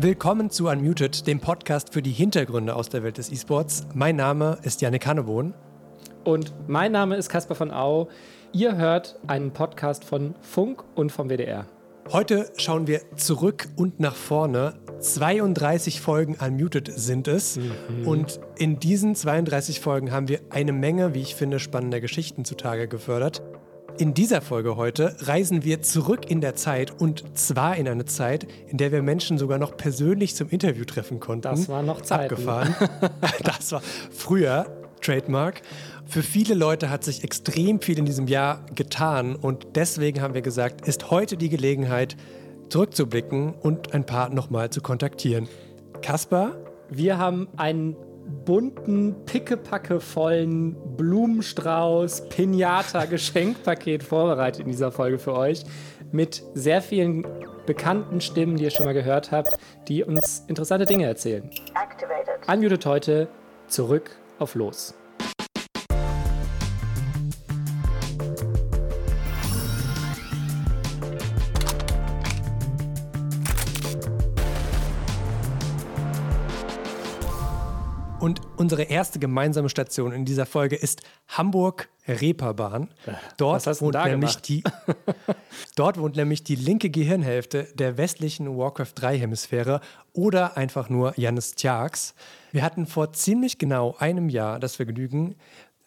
Willkommen zu Unmuted, dem Podcast für die Hintergründe aus der Welt des E-Sports. Mein Name ist Janik Hannewohn. Und mein Name ist Caspar von Au. Ihr hört einen Podcast von Funk und vom WDR. Heute schauen wir zurück und nach vorne. 32 Folgen Unmuted sind es. Mhm. Und in diesen 32 Folgen haben wir eine Menge, wie ich finde, spannender Geschichten zutage gefördert. In dieser Folge heute reisen wir zurück in der Zeit und zwar in eine Zeit, in der wir Menschen sogar noch persönlich zum Interview treffen konnten. Das war noch Zeit. Abgefahren. das war früher Trademark. Für viele Leute hat sich extrem viel in diesem Jahr getan und deswegen haben wir gesagt, ist heute die Gelegenheit, zurückzublicken und ein paar nochmal zu kontaktieren. Kaspar? Wir haben einen bunten, pickepackevollen Blumenstrauß, Pinata, Geschenkpaket vorbereitet in dieser Folge für euch. Mit sehr vielen bekannten Stimmen, die ihr schon mal gehört habt, die uns interessante Dinge erzählen. Activated. Unmuted heute, zurück auf Los. Unsere erste gemeinsame Station in dieser Folge ist Hamburg-Reeperbahn. Dort wohnt nämlich die Dort wohnt nämlich die linke Gehirnhälfte der westlichen Warcraft 3 Hemisphäre oder einfach nur Janis Tjax. Wir hatten vor ziemlich genau einem Jahr das Vergnügen,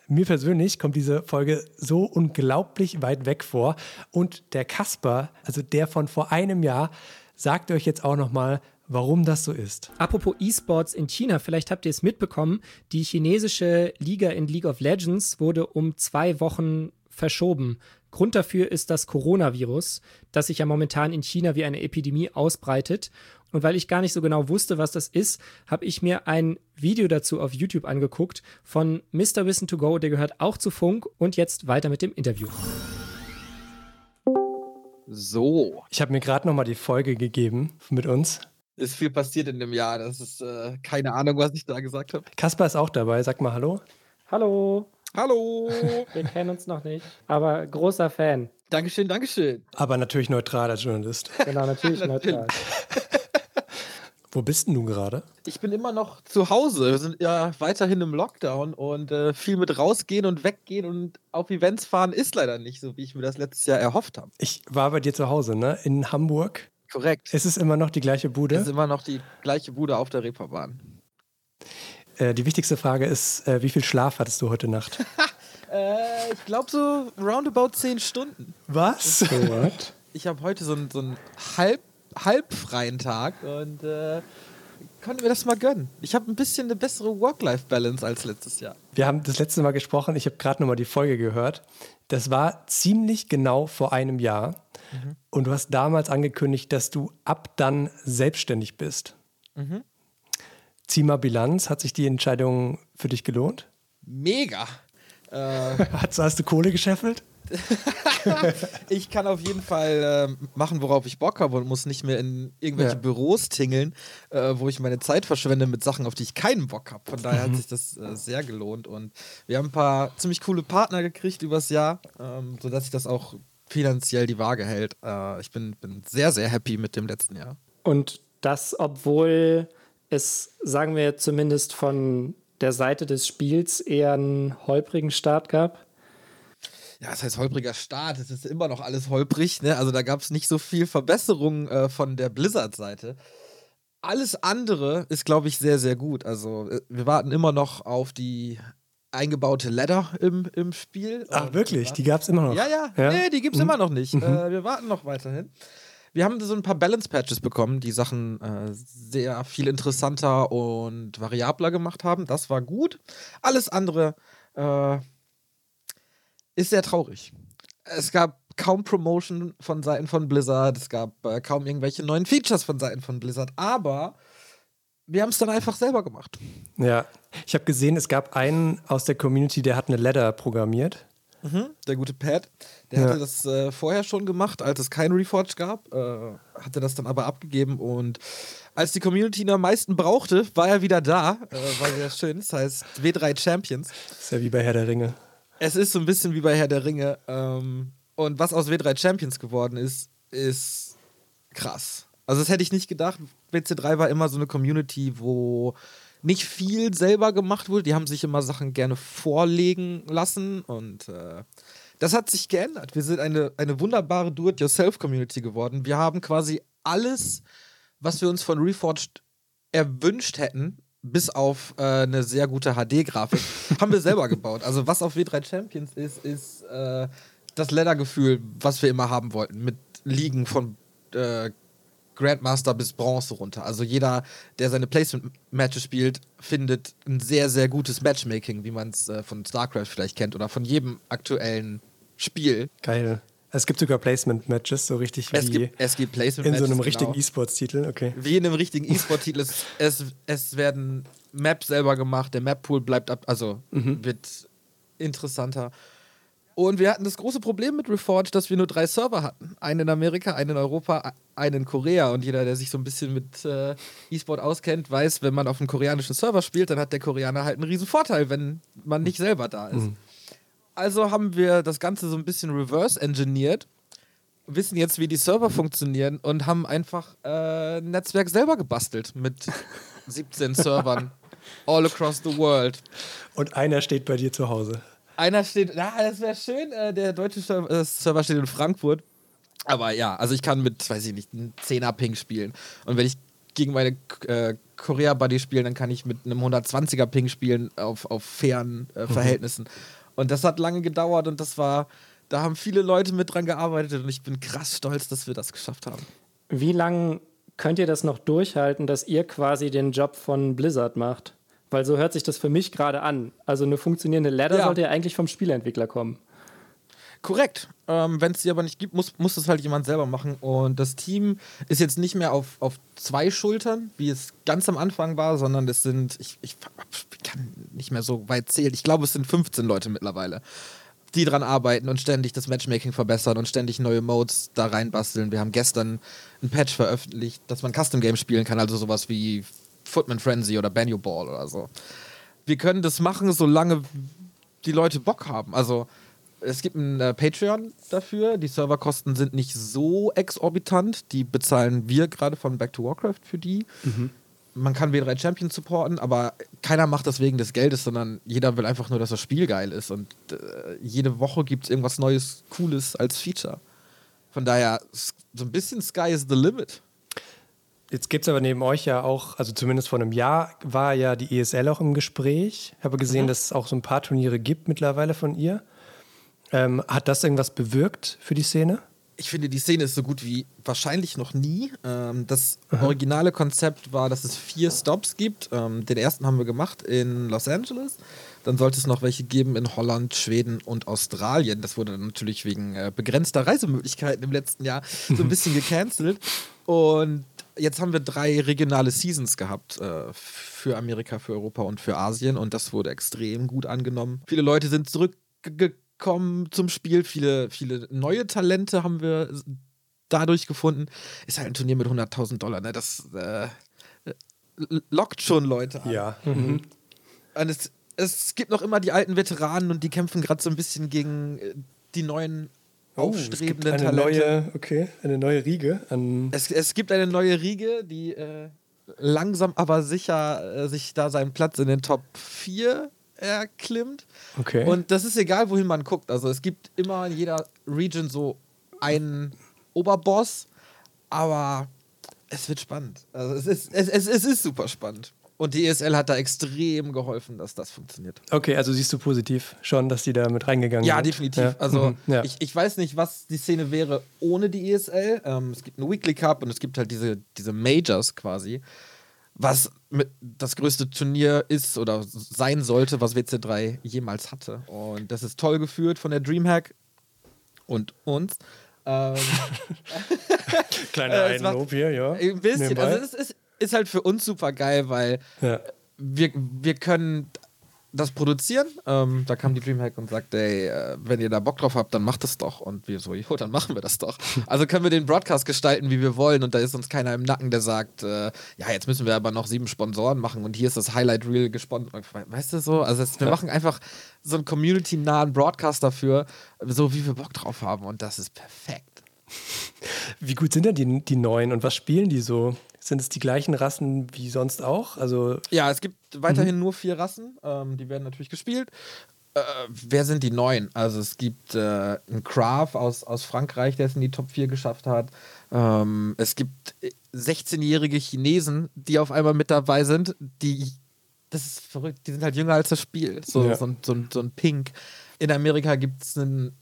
mir persönlich kommt diese Folge so unglaublich weit weg vor. Und der Kasper, also der von vor einem Jahr, sagt euch jetzt auch nochmal, warum das so ist. Apropos E-Sports in China, vielleicht habt ihr es mitbekommen, die chinesische Liga in League of Legends wurde um zwei Wochen verschoben. Grund dafür ist das Coronavirus, das sich ja momentan in China wie eine Epidemie ausbreitet. Und weil ich gar nicht so genau wusste, was das ist, habe ich mir ein Video dazu auf YouTube angeguckt von Mr. Wissen to Go, der gehört auch zu Funk. Und jetzt weiter mit dem Interview. So. Ich habe mir gerade noch mal die Folge gegeben mit uns ist viel passiert in dem Jahr. Das ist äh, keine Ahnung, was ich da gesagt habe. Kaspar ist auch dabei. Sag mal Hallo. Hallo. Hallo. Wir kennen uns noch nicht, aber großer Fan. Dankeschön, Dankeschön. Aber natürlich neutraler Journalist. Genau, natürlich neutral. Wo bist denn du gerade? Ich bin immer noch zu Hause. Wir sind ja weiterhin im Lockdown und äh, viel mit rausgehen und weggehen und auf Events fahren ist leider nicht so, wie ich mir das letztes Jahr erhofft habe. Ich war bei dir zu Hause, ne? In Hamburg. Korrekt. Ist es immer noch die gleiche Bude? Es ist immer noch die gleiche Bude auf der Reeperbahn. Äh, die wichtigste Frage ist, äh, wie viel Schlaf hattest du heute Nacht? äh, ich glaube so roundabout zehn Stunden. Was? So what? Ich habe heute so einen, so einen halb, halbfreien Tag und konnte mir das mal gönnen. Ich habe ein bisschen eine bessere Work-Life-Balance als letztes Jahr. Wir haben das letzte Mal gesprochen, ich habe gerade nochmal die Folge gehört. Das war ziemlich genau vor einem Jahr. Mhm. Und du hast damals angekündigt, dass du ab dann selbstständig bist. Mhm. Zieh mal Bilanz. Hat sich die Entscheidung für dich gelohnt? Mega. Äh, hast, hast du Kohle gescheffelt? ich kann auf jeden Fall äh, machen, worauf ich Bock habe und muss nicht mehr in irgendwelche ja. Büros tingeln, äh, wo ich meine Zeit verschwende mit Sachen, auf die ich keinen Bock habe. Von daher mhm. hat sich das äh, sehr gelohnt und wir haben ein paar ziemlich coole Partner gekriegt übers Jahr, ähm, sodass sich das auch finanziell die Waage hält. Äh, ich bin, bin sehr, sehr happy mit dem letzten Jahr. Und das, obwohl es, sagen wir zumindest von der Seite des Spiels eher einen holprigen Start gab? Ja, das heißt holpriger Start. Es ist immer noch alles holprig. Ne? Also da gab es nicht so viel Verbesserung äh, von der Blizzard-Seite. Alles andere ist, glaube ich, sehr, sehr gut. Also äh, wir warten immer noch auf die eingebaute Ladder im, im Spiel. Ach, wirklich? Die gab es immer noch? Ja, ja. ja? Nee, die gibt es mhm. immer noch nicht. Mhm. Äh, wir warten noch weiterhin. Wir haben so ein paar Balance-Patches bekommen, die Sachen äh, sehr viel interessanter und variabler gemacht haben. Das war gut. Alles andere äh, ist sehr traurig. Es gab kaum Promotion von Seiten von Blizzard, es gab äh, kaum irgendwelche neuen Features von Seiten von Blizzard, aber wir haben es dann einfach selber gemacht. Ja, ich habe gesehen, es gab einen aus der Community, der hat eine Ladder programmiert. Mhm, der gute Pat, der ja. hatte das äh, vorher schon gemacht, als es kein Reforge gab, äh, hatte das dann aber abgegeben und als die Community ihn am meisten brauchte, war er wieder da. Äh, war sehr schön. Das heißt W3 Champions. Das ist ja wie bei Herr der Ringe. Es ist so ein bisschen wie bei Herr der Ringe. Ähm, und was aus W3 Champions geworden ist, ist krass. Also das hätte ich nicht gedacht. WC3 war immer so eine Community, wo nicht viel selber gemacht wurde. Die haben sich immer Sachen gerne vorlegen lassen und äh, das hat sich geändert. Wir sind eine, eine wunderbare Do-it-yourself-Community geworden. Wir haben quasi alles, was wir uns von Reforged erwünscht hätten, bis auf äh, eine sehr gute HD-Grafik, haben wir selber gebaut. Also was auf W3 Champions ist, ist äh, das Ledergefühl, was wir immer haben wollten, mit Ligen von äh, Grandmaster bis Bronze runter. Also jeder, der seine Placement-Matches spielt, findet ein sehr, sehr gutes Matchmaking, wie man es äh, von StarCraft vielleicht kennt oder von jedem aktuellen Spiel. Geil. Es gibt sogar Placement-Matches, so richtig wie es gibt, es gibt Placement in so einem richtigen genau. E-Sports-Titel, okay. Wie in einem richtigen E-Sport-Titel. es, es, es werden Maps selber gemacht, der Map-Pool bleibt ab, also mhm. wird interessanter. Und wir hatten das große Problem mit Reforged, dass wir nur drei Server hatten. Einen in Amerika, einen in Europa, einen in Korea. Und jeder, der sich so ein bisschen mit äh, E-Sport auskennt, weiß, wenn man auf einem koreanischen Server spielt, dann hat der Koreaner halt einen riesen Vorteil, wenn man nicht selber da ist. Mhm. Also haben wir das Ganze so ein bisschen reverse-engineert, wissen jetzt, wie die Server funktionieren und haben einfach äh, ein Netzwerk selber gebastelt mit 17 Servern all across the world. Und einer steht bei dir zu Hause. Einer steht, na, das wäre schön, äh, der deutsche Server, äh, Server steht in Frankfurt. Aber ja, also ich kann mit, weiß ich nicht, einem 10er Ping spielen. Und wenn ich gegen meine äh, Korea-Buddy spiele, dann kann ich mit einem 120er Ping spielen auf, auf fairen äh, mhm. Und das hat lange gedauert und das war, da haben viele Leute mit dran gearbeitet und ich bin krass stolz, dass wir das geschafft haben. Wie lange könnt ihr das noch durchhalten, dass ihr quasi den Job von Blizzard macht? Weil so hört sich das für mich gerade an. Also eine funktionierende Ladder ja. sollte ja eigentlich vom Spieleentwickler kommen. Korrekt. Ähm, Wenn es sie aber nicht gibt, muss, muss das halt jemand selber machen. Und das Team ist jetzt nicht mehr auf, auf zwei Schultern, wie es ganz am Anfang war, sondern es sind, ich, ich kann nicht mehr so weit zählen, ich glaube, es sind 15 Leute mittlerweile, die dran arbeiten und ständig das Matchmaking verbessern und ständig neue Modes da reinbasteln. Wir haben gestern ein Patch veröffentlicht, dass man Custom Games spielen kann, also sowas wie Footman Frenzy oder Banjo Ball oder so. Wir können das machen, solange die Leute Bock haben. Also es gibt ein äh, Patreon dafür. Die Serverkosten sind nicht so exorbitant. Die bezahlen wir gerade von Back to Warcraft für die. Mhm. Man kann W3 Champions supporten, aber keiner macht das wegen des Geldes, sondern jeder will einfach nur, dass das Spiel geil ist. Und äh, jede Woche gibt es irgendwas Neues, Cooles als Feature. Von daher, so ein bisschen Sky is the limit. Jetzt gibt es aber neben euch ja auch, also zumindest vor einem Jahr war ja die ESL auch im Gespräch. Ich habe gesehen, mhm. dass es auch so ein paar Turniere gibt mittlerweile von ihr. Ähm, hat das irgendwas bewirkt für die Szene? Ich finde, die Szene ist so gut wie wahrscheinlich noch nie. Ähm, das Aha. originale Konzept war, dass es vier Stops gibt. Ähm, den ersten haben wir gemacht in Los Angeles. Dann sollte es noch welche geben in Holland, Schweden und Australien. Das wurde natürlich wegen äh, begrenzter Reisemöglichkeiten im letzten Jahr so ein bisschen gecancelt. Und jetzt haben wir drei regionale Seasons gehabt äh, für Amerika, für Europa und für Asien. Und das wurde extrem gut angenommen. Viele Leute sind zurückgekommen kommen zum Spiel. Viele, viele neue Talente haben wir dadurch gefunden. Ist halt ein Turnier mit 100.000 Dollar, ne? Das äh, lockt schon Leute an. Ja. Mhm. Und es, es gibt noch immer die alten Veteranen und die kämpfen gerade so ein bisschen gegen äh, die neuen oh, aufstrebenden eine Talente. Neue, okay, eine neue Riege. Es, es gibt eine neue Riege, die äh, langsam aber sicher äh, sich da seinen Platz in den Top 4 erklimmt. Okay. Und das ist egal, wohin man guckt. Also es gibt immer in jeder Region so einen Oberboss, aber es wird spannend. Also es ist, es, es, es ist super spannend. Und die ESL hat da extrem geholfen, dass das funktioniert. Okay, also siehst du positiv schon, dass die da mit reingegangen ja, sind? Definitiv. Ja, definitiv. Also mhm. ja. ich, ich weiß nicht, was die Szene wäre ohne die ESL. Ähm, es gibt einen Weekly Cup und es gibt halt diese, diese Majors quasi was das größte Turnier ist oder sein sollte, was WC3 jemals hatte. Und das ist toll geführt von der Dreamhack und uns. Ähm, Kleiner äh, Einlob hier, ja. Ein bisschen. Nebenbei. Also es ist, ist halt für uns super geil, weil ja. wir, wir können das produzieren. Ähm, da kam die Dreamhack und sagte, ey, äh, wenn ihr da Bock drauf habt, dann macht es doch. Und wir so, jo, dann machen wir das doch. Also können wir den Broadcast gestalten, wie wir wollen. Und da ist uns keiner im Nacken, der sagt, äh, ja, jetzt müssen wir aber noch sieben Sponsoren machen und hier ist das Highlight Reel gesponsert. Weißt du so? Also es, wir machen einfach so einen community-nahen Broadcast dafür, so wie wir Bock drauf haben. Und das ist perfekt. Wie gut sind denn die, die neuen und was spielen die so? Sind es die gleichen Rassen wie sonst auch? Also ja, es gibt weiterhin mhm. nur vier Rassen. Ähm, die werden natürlich gespielt. Äh, wer sind die neuen? Also es gibt äh, einen Kraft aus, aus Frankreich, der es in die Top 4 geschafft hat. Ähm, es gibt 16-jährige Chinesen, die auf einmal mit dabei sind, die das ist verrückt, die sind halt jünger als das Spiel. So, ja. so, so, so ein Pink. In Amerika gibt es einen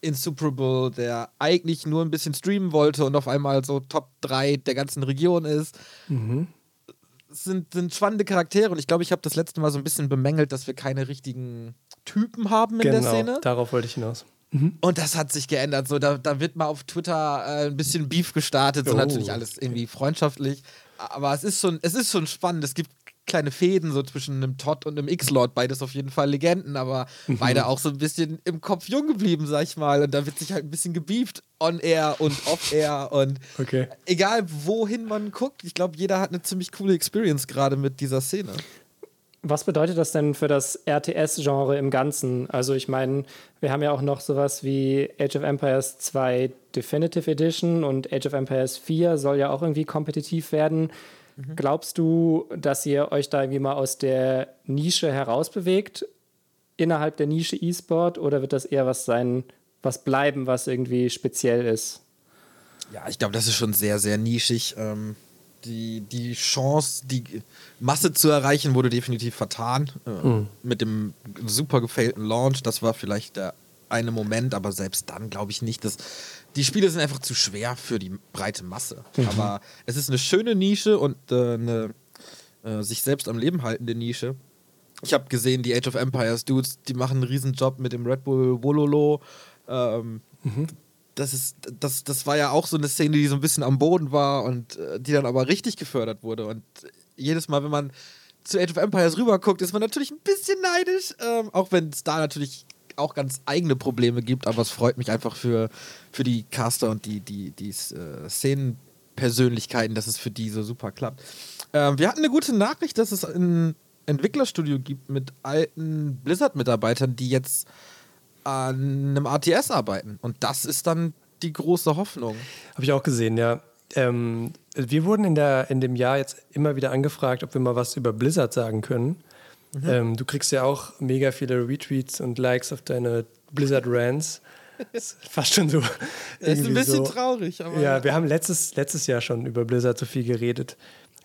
Insuperable, der eigentlich nur ein bisschen streamen wollte und auf einmal so Top 3 der ganzen Region ist. Mhm. Sind, sind spannende Charaktere und ich glaube, ich habe das letzte Mal so ein bisschen bemängelt, dass wir keine richtigen Typen haben in genau, der Szene. Darauf wollte ich hinaus. Mhm. Und das hat sich geändert. So, da, da wird mal auf Twitter äh, ein bisschen Beef gestartet, so oh. natürlich alles irgendwie freundschaftlich. Aber es ist schon, es ist schon spannend. Es gibt kleine Fäden so zwischen einem Todd und einem X-Lord. Beides auf jeden Fall Legenden, aber mhm. beide auch so ein bisschen im Kopf jung geblieben, sag ich mal. Und da wird sich halt ein bisschen gebieft on-air und off-air. Und okay. egal wohin man guckt, ich glaube, jeder hat eine ziemlich coole Experience gerade mit dieser Szene. Was bedeutet das denn für das RTS-Genre im Ganzen? Also ich meine, wir haben ja auch noch sowas wie Age of Empires 2 Definitive Edition und Age of Empires 4 soll ja auch irgendwie kompetitiv werden. Mhm. Glaubst du, dass ihr euch da irgendwie mal aus der Nische herausbewegt, innerhalb der Nische E-Sport, oder wird das eher was sein, was bleiben, was irgendwie speziell ist? Ja, ich glaube, das ist schon sehr, sehr nischig. Ähm, die, die Chance, die Masse zu erreichen, wurde definitiv vertan. Äh, mhm. Mit dem super gefailten Launch. Das war vielleicht der eine Moment, aber selbst dann glaube ich nicht, dass die Spiele sind einfach zu schwer für die breite Masse. Mhm. Aber es ist eine schöne Nische und äh, eine äh, sich selbst am Leben haltende Nische. Ich habe gesehen, die Age of Empires Dudes, die machen einen riesen Job mit dem Red Bull Wololo. Ähm, mhm. das, ist, das, das war ja auch so eine Szene, die so ein bisschen am Boden war und äh, die dann aber richtig gefördert wurde. Und jedes Mal, wenn man zu Age of Empires rüberguckt, ist man natürlich ein bisschen neidisch, ähm, auch wenn es da natürlich auch ganz eigene Probleme gibt, aber es freut mich einfach für, für die Caster und die, die, die äh, Szenenpersönlichkeiten, dass es für die so super klappt. Ähm, wir hatten eine gute Nachricht, dass es ein Entwicklerstudio gibt mit alten Blizzard-Mitarbeitern, die jetzt an einem RTS arbeiten. Und das ist dann die große Hoffnung. Habe ich auch gesehen, ja. Ähm, wir wurden in, der, in dem Jahr jetzt immer wieder angefragt, ob wir mal was über Blizzard sagen können. Mhm. Ähm, du kriegst ja auch mega viele Retweets und Likes auf deine Blizzard Rants. fast schon so. Das ist ein bisschen so. traurig, aber. Ja, wir haben letztes, letztes Jahr schon über Blizzard so viel geredet.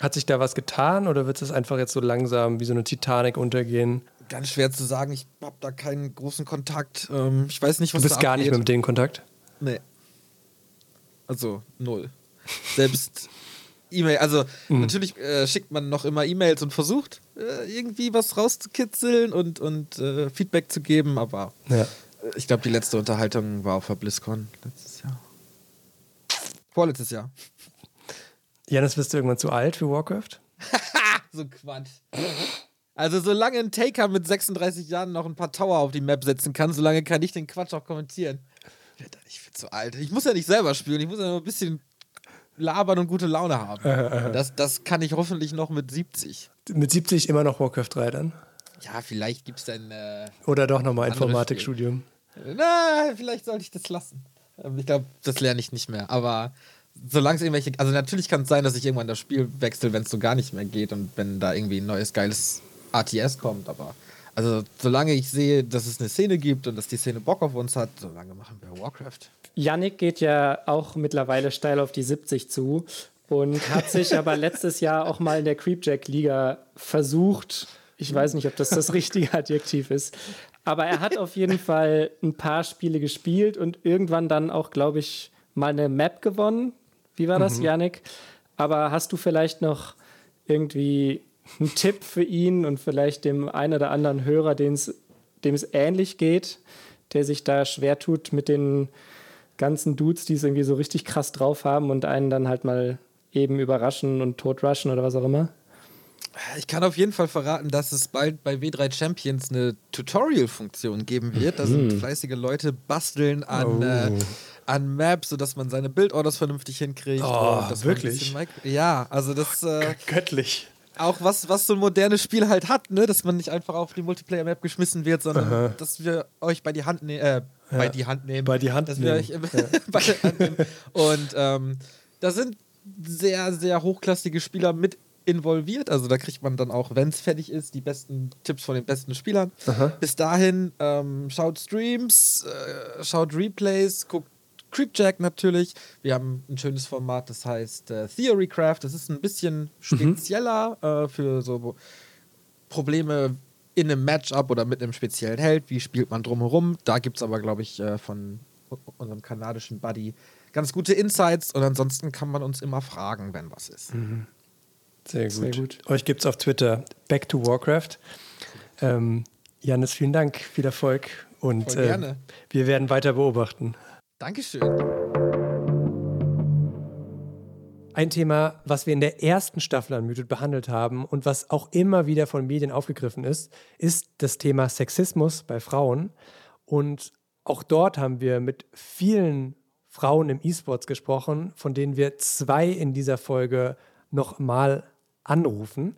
Hat sich da was getan oder wird es einfach jetzt so langsam wie so eine Titanic untergehen? Ganz schwer zu sagen. Ich habe da keinen großen Kontakt. Ähm, ich weiß nicht, was Du bist gar nicht mehr mit denen in Kontakt? Nee. Also null. Selbst E-Mail, also mhm. natürlich äh, schickt man noch immer E-Mails und versucht äh, irgendwie was rauszukitzeln und, und äh, Feedback zu geben, aber ja. ich glaube, die letzte Unterhaltung war auf der BlizzCon letztes Jahr. Vorletztes Jahr. Janis, bist du irgendwann zu alt für Warcraft? so Quatsch. Also solange ein Taker mit 36 Jahren noch ein paar Tower auf die Map setzen kann, solange kann ich den Quatsch auch kommentieren. Ich werde da nicht viel zu alt. Ich muss ja nicht selber spielen, ich muss ja nur ein bisschen labern und gute Laune haben. Das, das kann ich hoffentlich noch mit 70. Mit 70 immer noch Warcraft 3 dann? Ja, vielleicht gibt es dann. Äh, Oder doch nochmal Informatikstudium. Na, vielleicht sollte ich das lassen. Ähm, ich glaube, das lerne ich nicht mehr. Aber solange es irgendwelche. Also, natürlich kann es sein, dass ich irgendwann das Spiel wechsle, wenn es so gar nicht mehr geht und wenn da irgendwie ein neues geiles ATS kommt. Aber. Also, solange ich sehe, dass es eine Szene gibt und dass die Szene Bock auf uns hat, solange machen wir Warcraft. Yannick geht ja auch mittlerweile steil auf die 70 zu und hat sich aber letztes Jahr auch mal in der Creepjack-Liga versucht. Ich weiß nicht, ob das das richtige Adjektiv ist. Aber er hat auf jeden Fall ein paar Spiele gespielt und irgendwann dann auch, glaube ich, mal eine Map gewonnen. Wie war das, mhm. Yannick? Aber hast du vielleicht noch irgendwie einen Tipp für ihn und vielleicht dem einen oder anderen Hörer, dem es ähnlich geht, der sich da schwer tut mit den ganzen Dudes, die es irgendwie so richtig krass drauf haben und einen dann halt mal eben überraschen und totrushen oder was auch immer? Ich kann auf jeden Fall verraten, dass es bald bei W3 Champions eine Tutorial-Funktion geben wird. Da sind mhm. fleißige Leute basteln an, oh. äh, an Maps, sodass man seine Bildorders vernünftig hinkriegt. Oh, wirklich? Ja, also das. Äh, Göttlich auch was, was so ein modernes Spiel halt hat, ne? dass man nicht einfach auf die Multiplayer-Map geschmissen wird, sondern Aha. dass wir euch bei die Hand nehmen, äh, ja. bei die Hand nehmen. Bei die Hand nehmen. Ich, ja. bei der Hand nehmen. Und ähm, da sind sehr, sehr hochklassige Spieler mit involviert. Also da kriegt man dann auch, wenn es fertig ist, die besten Tipps von den besten Spielern. Aha. Bis dahin ähm, schaut Streams, äh, schaut Replays, guckt Creepjack natürlich. Wir haben ein schönes Format, das heißt äh, Theorycraft. Das ist ein bisschen mhm. spezieller mhm. äh, für so Probleme in einem Matchup oder mit einem speziellen Held. Wie spielt man drumherum? Da gibt es aber, glaube ich, äh, von unserem kanadischen Buddy ganz gute Insights. Und ansonsten kann man uns immer fragen, wenn was ist. Mhm. Sehr gut. Sehr gut. Euch gibt es auf Twitter Back to Warcraft. Ähm, Janis, vielen Dank, viel Erfolg und äh, wir werden weiter beobachten. Dankeschön. Ein Thema, was wir in der ersten Staffel an Muted behandelt haben und was auch immer wieder von Medien aufgegriffen ist, ist das Thema Sexismus bei Frauen. Und auch dort haben wir mit vielen Frauen im E-Sports gesprochen, von denen wir zwei in dieser Folge nochmal anrufen.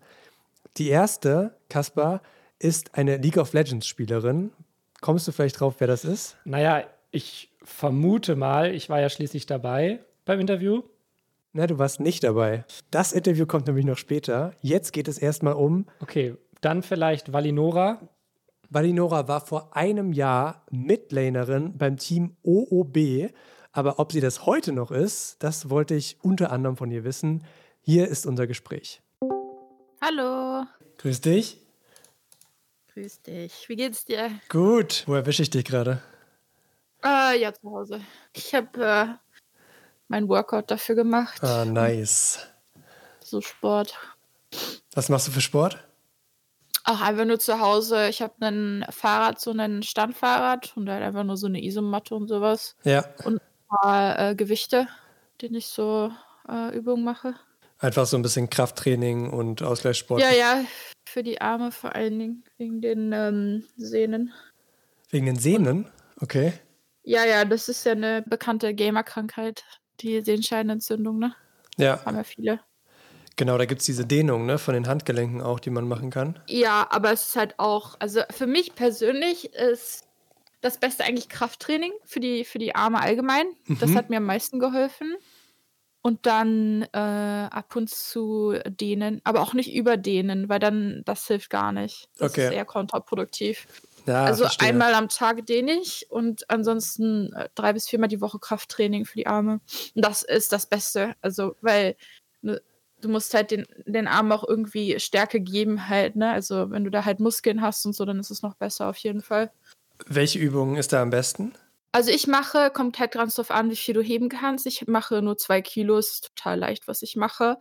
Die erste, Kaspar, ist eine League of Legends Spielerin. Kommst du vielleicht drauf, wer das ist? Naja, ich vermute mal, ich war ja schließlich dabei beim Interview. Na, du warst nicht dabei. Das Interview kommt nämlich noch später. Jetzt geht es erstmal um. Okay, dann vielleicht Valinora. Valinora war vor einem Jahr Midlanerin beim Team OOB. Aber ob sie das heute noch ist, das wollte ich unter anderem von ihr wissen. Hier ist unser Gespräch. Hallo. Grüß dich. Grüß dich. Wie geht's dir? Gut. Wo erwische ich dich gerade? Äh, ja, zu Hause. Ich habe äh, mein Workout dafür gemacht. Ah, nice. So Sport. Was machst du für Sport? Ach, einfach nur zu Hause. Ich habe ein Fahrrad, so ein Standfahrrad und halt einfach nur so eine Isomatte und sowas. Ja. Und ein paar äh, Gewichte, die ich so äh, Übungen mache. Einfach so ein bisschen Krafttraining und Ausgleichssport. Ja, ja, für die Arme vor allen Dingen, wegen den ähm, Sehnen. Wegen den Sehnen? Okay. Ja, ja, das ist ja eine bekannte Gamerkrankheit, die Sehenscheinentzündung, ne? Ja. Haben ja viele. Genau, da gibt es diese Dehnung, ne, von den Handgelenken auch, die man machen kann. Ja, aber es ist halt auch, also für mich persönlich ist das Beste eigentlich Krafttraining für die, für die Arme allgemein. Mhm. Das hat mir am meisten geholfen und dann äh, ab und zu dehnen, aber auch nicht überdehnen, weil dann das hilft gar nicht. Das okay. ist eher kontraproduktiv. Ja, also verstehe. einmal am Tag dehne ich und ansonsten äh, drei bis viermal die Woche Krafttraining für die Arme. Und das ist das Beste. Also, weil ne, du musst halt den, den Armen auch irgendwie Stärke geben halt, ne? Also wenn du da halt Muskeln hast und so, dann ist es noch besser auf jeden Fall. Welche Übung ist da am besten? Also ich mache, kommt halt ganz drauf an, wie viel du heben kannst. Ich mache nur zwei Kilo, ist total leicht, was ich mache.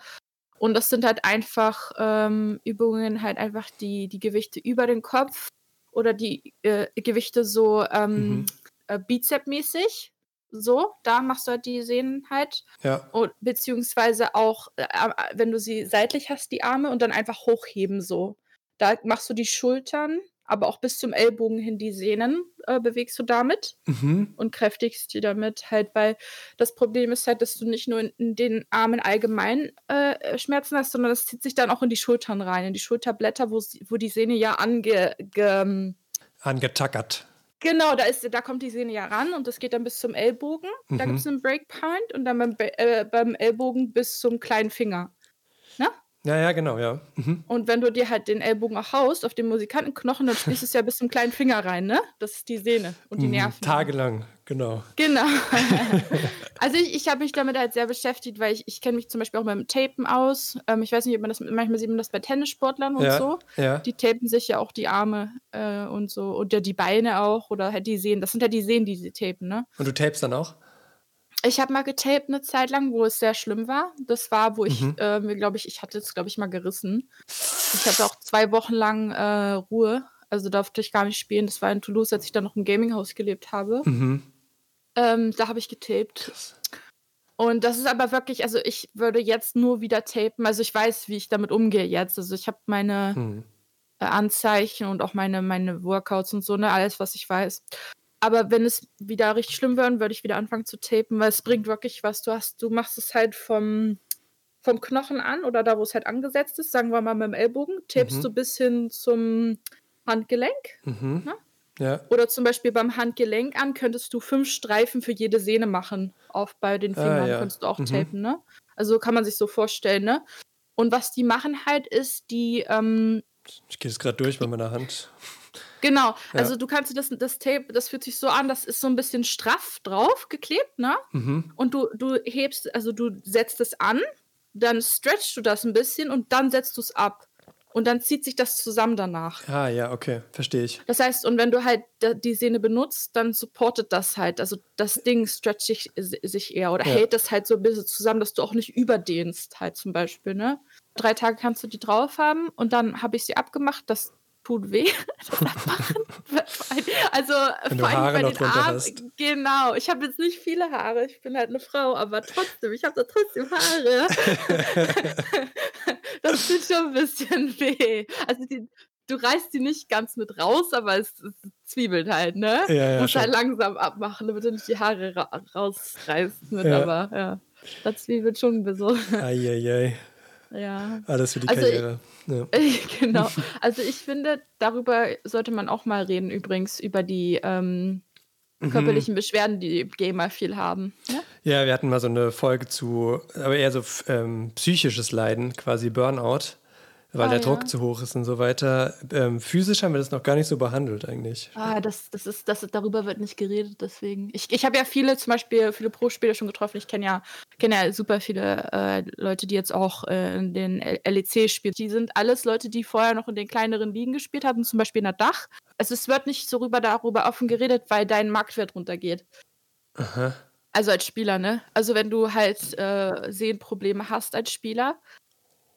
Und das sind halt einfach ähm, Übungen, halt einfach die, die Gewichte über den Kopf oder die äh, Gewichte so ähm, mhm. äh, Bizep-mäßig. So, da machst du halt die Sehnen halt. Ja. Und, beziehungsweise auch, äh, wenn du sie seitlich hast, die Arme und dann einfach hochheben so. Da machst du die Schultern aber auch bis zum Ellbogen hin die Sehnen äh, bewegst du damit mhm. und kräftigst die damit halt, weil das Problem ist halt, dass du nicht nur in, in den Armen allgemein äh, Schmerzen hast, sondern das zieht sich dann auch in die Schultern rein, in die Schulterblätter, wo, wo die Sehne ja ange, ge, angetackert. Genau, da, ist, da kommt die Sehne ja ran und das geht dann bis zum Ellbogen. Mhm. Da gibt es einen Breakpoint und dann beim, äh, beim Ellbogen bis zum kleinen Finger. Ne? Ja, ja, genau, ja. Mhm. Und wenn du dir halt den Ellbogen auch haust auf den Musikantenknochen, dann schließt es ja bis zum kleinen Finger rein, ne? Das ist die Sehne und die mhm, Nerven. Tagelang, genau. Genau. also ich, ich habe mich damit halt sehr beschäftigt, weil ich, ich kenne mich zum Beispiel auch beim Tapen aus. Ähm, ich weiß nicht, ob man das, manchmal sieht man das bei Tennissportlern und ja, so. Ja. Die tapen sich ja auch die Arme äh, und so oder die Beine auch oder halt die Sehnen. Das sind ja die Sehnen, die sie tapen, ne? Und du tapest dann auch? Ich habe mal getaped eine Zeit lang, wo es sehr schlimm war. Das war, wo ich, mhm. äh, mir glaube ich, ich hatte es, glaube ich, mal gerissen. Ich hatte auch zwei Wochen lang äh, Ruhe. Also durfte ich gar nicht spielen. Das war in Toulouse, als ich dann noch im Gaminghaus gelebt habe. Mhm. Ähm, da habe ich getaped. Und das ist aber wirklich, also ich würde jetzt nur wieder tapen. Also ich weiß, wie ich damit umgehe jetzt. Also ich habe meine mhm. Anzeichen und auch meine, meine Workouts und so, ne, alles, was ich weiß. Aber wenn es wieder richtig schlimm wird, würde ich wieder anfangen zu tapen, weil es bringt wirklich was. Du hast, du machst es halt vom, vom Knochen an oder da, wo es halt angesetzt ist, sagen wir mal mit dem Ellbogen, tapest mhm. du bis hin zum Handgelenk. Mhm. Ne? Ja. Oder zum Beispiel beim Handgelenk an könntest du fünf Streifen für jede Sehne machen. Auf bei den ah, Fingern ah, ja. könntest du auch mhm. tapen, ne? Also kann man sich so vorstellen, ne? Und was die machen halt ist, die. Ähm, ich gehe das gerade durch bei meiner Hand. Genau, ja. also du kannst das, das Tape, das fühlt sich so an, das ist so ein bisschen straff drauf geklebt, ne? Mhm. Und du, du hebst, also du setzt es an, dann stretchst du das ein bisschen und dann setzt du es ab. Und dann zieht sich das zusammen danach. Ah, ja, okay, verstehe ich. Das heißt, und wenn du halt die Sehne benutzt, dann supportet das halt. Also das Ding stretcht sich, sich eher oder ja. hält das halt so ein bisschen zusammen, dass du auch nicht überdehnst, halt zum Beispiel, ne? Drei Tage kannst du die drauf haben und dann habe ich sie abgemacht. Das tut weh. also Wenn vor allem bei den Armen. Hast. Genau, ich habe jetzt nicht viele Haare, ich bin halt eine Frau, aber trotzdem, ich habe da trotzdem Haare. das tut schon ein bisschen weh. Also die, du reißt die nicht ganz mit raus, aber es, es zwiebelt halt, ne? Ja, ja, Musst halt langsam abmachen, damit du nicht die Haare ra rausreißt mit, ja. aber ja. Das zwiebelt schon ein bisschen. Eieiei. Ja. Alles für die also Karriere. Ja. genau. Also ich finde, darüber sollte man auch mal reden, übrigens, über die ähm, mhm. körperlichen Beschwerden, die Gamer viel haben. Ja? ja? wir hatten mal so eine Folge zu, aber eher so ähm, psychisches Leiden, quasi Burnout weil ah, der Druck zu hoch ist und so weiter. Ähm, physisch haben wir das noch gar nicht so behandelt eigentlich. Ah, das, das ist, das, darüber wird nicht geredet, deswegen. Ich, ich habe ja viele, zum Beispiel viele Pro-Spieler schon getroffen. Ich kenne ja, kenn ja super viele äh, Leute, die jetzt auch äh, in den LEC spielen. Die sind alles Leute, die vorher noch in den kleineren Ligen gespielt haben, zum Beispiel in der Dach. Also es wird nicht so rüber darüber offen geredet, weil dein Marktwert runtergeht. Aha. Also als Spieler, ne? Also wenn du halt äh, Sehenprobleme hast als Spieler,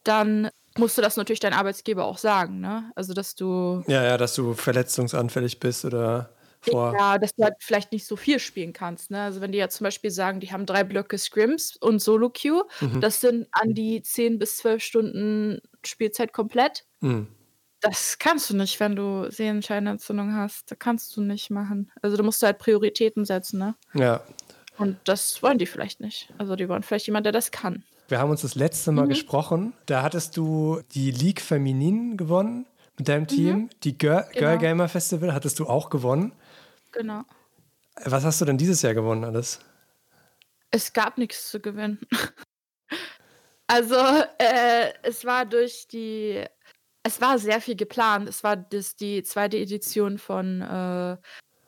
dann musst du das natürlich dein Arbeitsgeber auch sagen, ne? Also, dass du. Ja, ja, dass du verletzungsanfällig bist oder vor. Ja, dass du halt vielleicht nicht so viel spielen kannst, ne? Also, wenn die ja zum Beispiel sagen, die haben drei Blöcke Scrims und Solo-Queue, mhm. das sind an die 10 bis 12 Stunden Spielzeit komplett. Mhm. Das kannst du nicht, wenn du Sehenscheinentzündung hast. Das kannst du nicht machen. Also, du musst halt Prioritäten setzen, ne? Ja. Und das wollen die vielleicht nicht. Also, die wollen vielleicht jemand, der das kann. Wir haben uns das letzte Mal mhm. gesprochen. Da hattest du die League Feminin gewonnen mit deinem mhm. Team. Mhm. Die Girl, genau. Girl Gamer Festival hattest du auch gewonnen. Genau. Was hast du denn dieses Jahr gewonnen alles? Es gab nichts zu gewinnen. also, äh, es war durch die. Es war sehr viel geplant. Es war das, die zweite Edition von äh,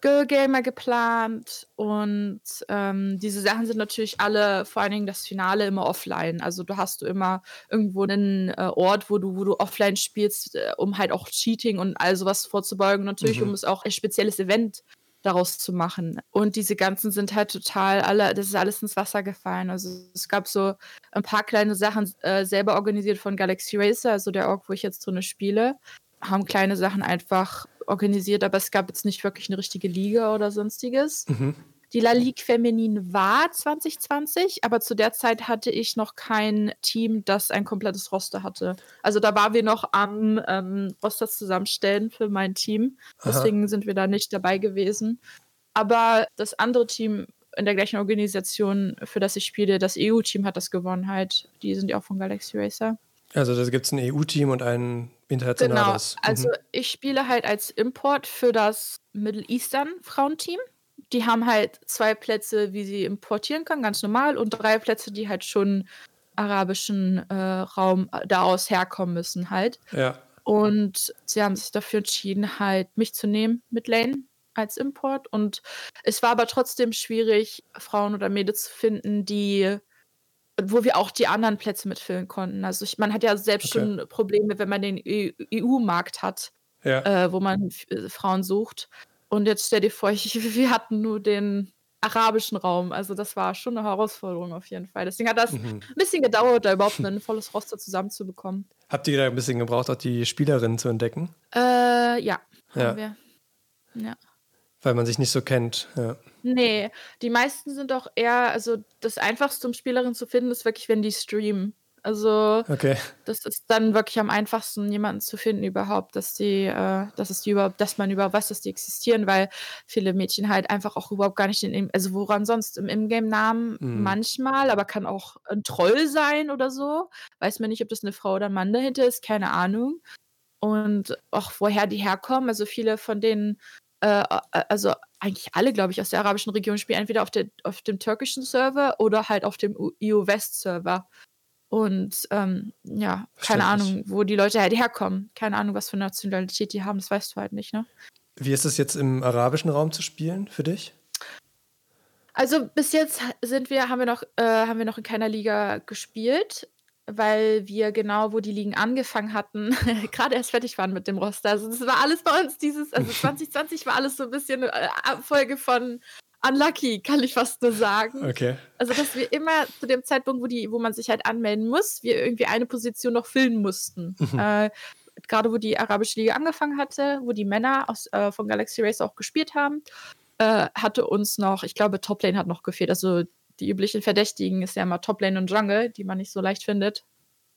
Girl Gamer geplant und ähm, diese Sachen sind natürlich alle, vor allen Dingen das Finale, immer offline. Also du hast du immer irgendwo einen äh, Ort, wo du, wo du offline spielst, äh, um halt auch Cheating und all sowas vorzubeugen. Natürlich, mhm. um es auch ein spezielles Event daraus zu machen. Und diese ganzen sind halt total alle, das ist alles ins Wasser gefallen. Also es gab so ein paar kleine Sachen äh, selber organisiert von Galaxy Racer, also der Org, wo ich jetzt drin spiele, haben kleine Sachen einfach organisiert, aber es gab jetzt nicht wirklich eine richtige Liga oder sonstiges. Mhm. Die La Ligue Feminin war 2020, aber zu der Zeit hatte ich noch kein Team, das ein komplettes Roster hatte. Also da waren wir noch am ähm, Roster zusammenstellen für mein Team. Deswegen Aha. sind wir da nicht dabei gewesen. Aber das andere Team in der gleichen Organisation, für das ich spiele, das EU-Team hat das gewonnen halt. Die sind ja auch von Galaxy Racer. Also da gibt es ein EU-Team und ein internationales. Genau, also mhm. ich spiele halt als Import für das Middle Eastern Frauenteam. Die haben halt zwei Plätze, wie sie importieren können, ganz normal, und drei Plätze, die halt schon arabischen äh, Raum äh, daraus herkommen müssen halt. Ja. Und sie haben sich dafür entschieden, halt mich zu nehmen mit Lane als Import. Und es war aber trotzdem schwierig, Frauen oder Mädels zu finden, die wo wir auch die anderen Plätze mitfüllen konnten. Also ich, man hat ja selbst okay. schon Probleme, wenn man den EU-Markt hat, ja. äh, wo man äh, Frauen sucht. Und jetzt stell dir vor, ich, wir hatten nur den arabischen Raum. Also das war schon eine Herausforderung auf jeden Fall. Deswegen hat das mhm. ein bisschen gedauert, da überhaupt ein volles Roster zusammenzubekommen. Habt ihr da ein bisschen gebraucht, auch die Spielerinnen zu entdecken? Äh, ja, haben ja. wir. Ja. Weil man sich nicht so kennt, ja. Nee, die meisten sind auch eher, also das Einfachste, um Spielerinnen zu finden, ist wirklich, wenn die streamen. Also okay. das ist dann wirklich am einfachsten, jemanden zu finden überhaupt, dass die, äh, dass es die überhaupt, dass man überhaupt weiß, dass die existieren, weil viele Mädchen halt einfach auch überhaupt gar nicht in, also woran sonst im Ingame-Namen mhm. manchmal, aber kann auch ein Troll sein oder so. Weiß man nicht, ob das eine Frau oder ein Mann dahinter ist, keine Ahnung. Und auch woher die herkommen, also viele von denen äh, also eigentlich alle, glaube ich, aus der arabischen Region spielen entweder auf, der, auf dem türkischen Server oder halt auf dem EU-West-Server. Und ähm, ja, keine Ahnung, wo die Leute halt herkommen. Keine Ahnung, was für eine Nationalität die haben, das weißt du halt nicht, ne? Wie ist es jetzt im arabischen Raum zu spielen für dich? Also bis jetzt sind wir, haben wir noch, äh, haben wir noch in keiner Liga gespielt, weil wir genau, wo die Ligen angefangen hatten, gerade erst fertig waren mit dem Roster. Also das war alles bei uns dieses, also 2020 war alles so ein bisschen eine äh, Abfolge von unlucky, kann ich fast nur sagen. Okay. Also, dass wir immer zu dem Zeitpunkt, wo, die, wo man sich halt anmelden muss, wir irgendwie eine Position noch füllen mussten. Mhm. Äh, Gerade wo die Arabische Liga angefangen hatte, wo die Männer aus, äh, von Galaxy Race auch gespielt haben, äh, hatte uns noch, ich glaube, Toplane hat noch gefehlt. Also die üblichen Verdächtigen ist ja immer Toplane und Jungle, die man nicht so leicht findet.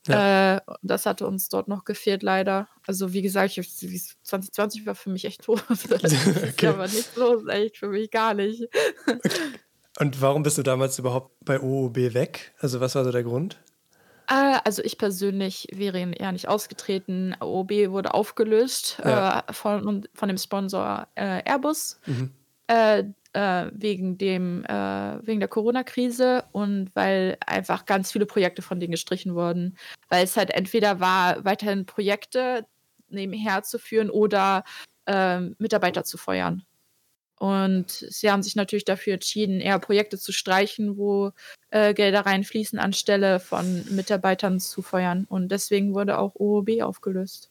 Ja. Äh, das hatte uns dort noch gefehlt, leider. Also, wie gesagt, 2020 war für mich echt tot. okay. aber nicht los, echt für mich gar nicht. Und warum bist du damals überhaupt bei OOB weg? Also, was war so der Grund? Äh, also, ich persönlich wäre eher nicht ausgetreten. OOB wurde aufgelöst ja. äh, von, von dem Sponsor äh, Airbus. Mhm. Äh, wegen dem, äh, wegen der Corona-Krise und weil einfach ganz viele Projekte von denen gestrichen wurden. Weil es halt entweder war, weiterhin Projekte nebenher zu führen oder äh, Mitarbeiter zu feuern. Und sie haben sich natürlich dafür entschieden, eher Projekte zu streichen, wo äh, Gelder reinfließen, anstelle von Mitarbeitern zu feuern. Und deswegen wurde auch OOB aufgelöst.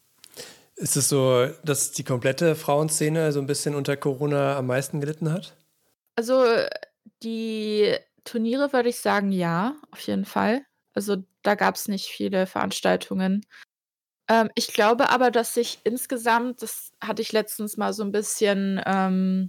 Ist es so, dass die komplette Frauenszene so ein bisschen unter Corona am meisten gelitten hat? Also, die Turniere würde ich sagen, ja, auf jeden Fall. Also, da gab es nicht viele Veranstaltungen. Ähm, ich glaube aber, dass sich insgesamt das hatte ich letztens mal so ein bisschen, ähm,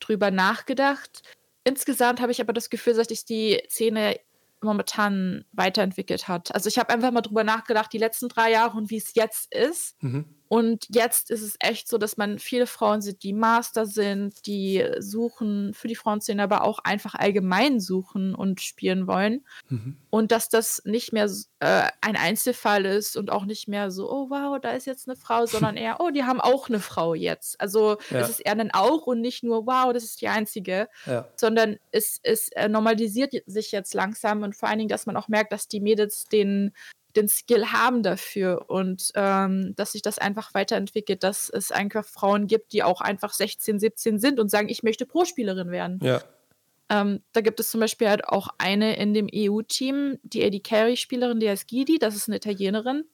drüber nachgedacht. Insgesamt habe ich aber das Gefühl, dass sich die Szene momentan weiterentwickelt hat. Also, ich habe einfach mal drüber nachgedacht, die letzten drei Jahre und wie es jetzt ist. Mhm. Und jetzt ist es echt so, dass man viele Frauen sieht, die Master sind, die suchen für die Frauenszene, aber auch einfach allgemein suchen und spielen wollen. Mhm. Und dass das nicht mehr äh, ein Einzelfall ist und auch nicht mehr so, oh wow, da ist jetzt eine Frau, sondern eher, oh, die haben auch eine Frau jetzt. Also ja. es ist eher ein Auch und nicht nur, wow, das ist die einzige, ja. sondern es, es äh, normalisiert sich jetzt langsam und vor allen Dingen, dass man auch merkt, dass die Mädels den den Skill haben dafür und ähm, dass sich das einfach weiterentwickelt, dass es einfach Frauen gibt, die auch einfach 16, 17 sind und sagen, ich möchte Pro-Spielerin werden. Ja. Ähm, da gibt es zum Beispiel halt auch eine in dem EU-Team, die Eddie Carey-Spielerin, die heißt Gidi, das ist eine Italienerin.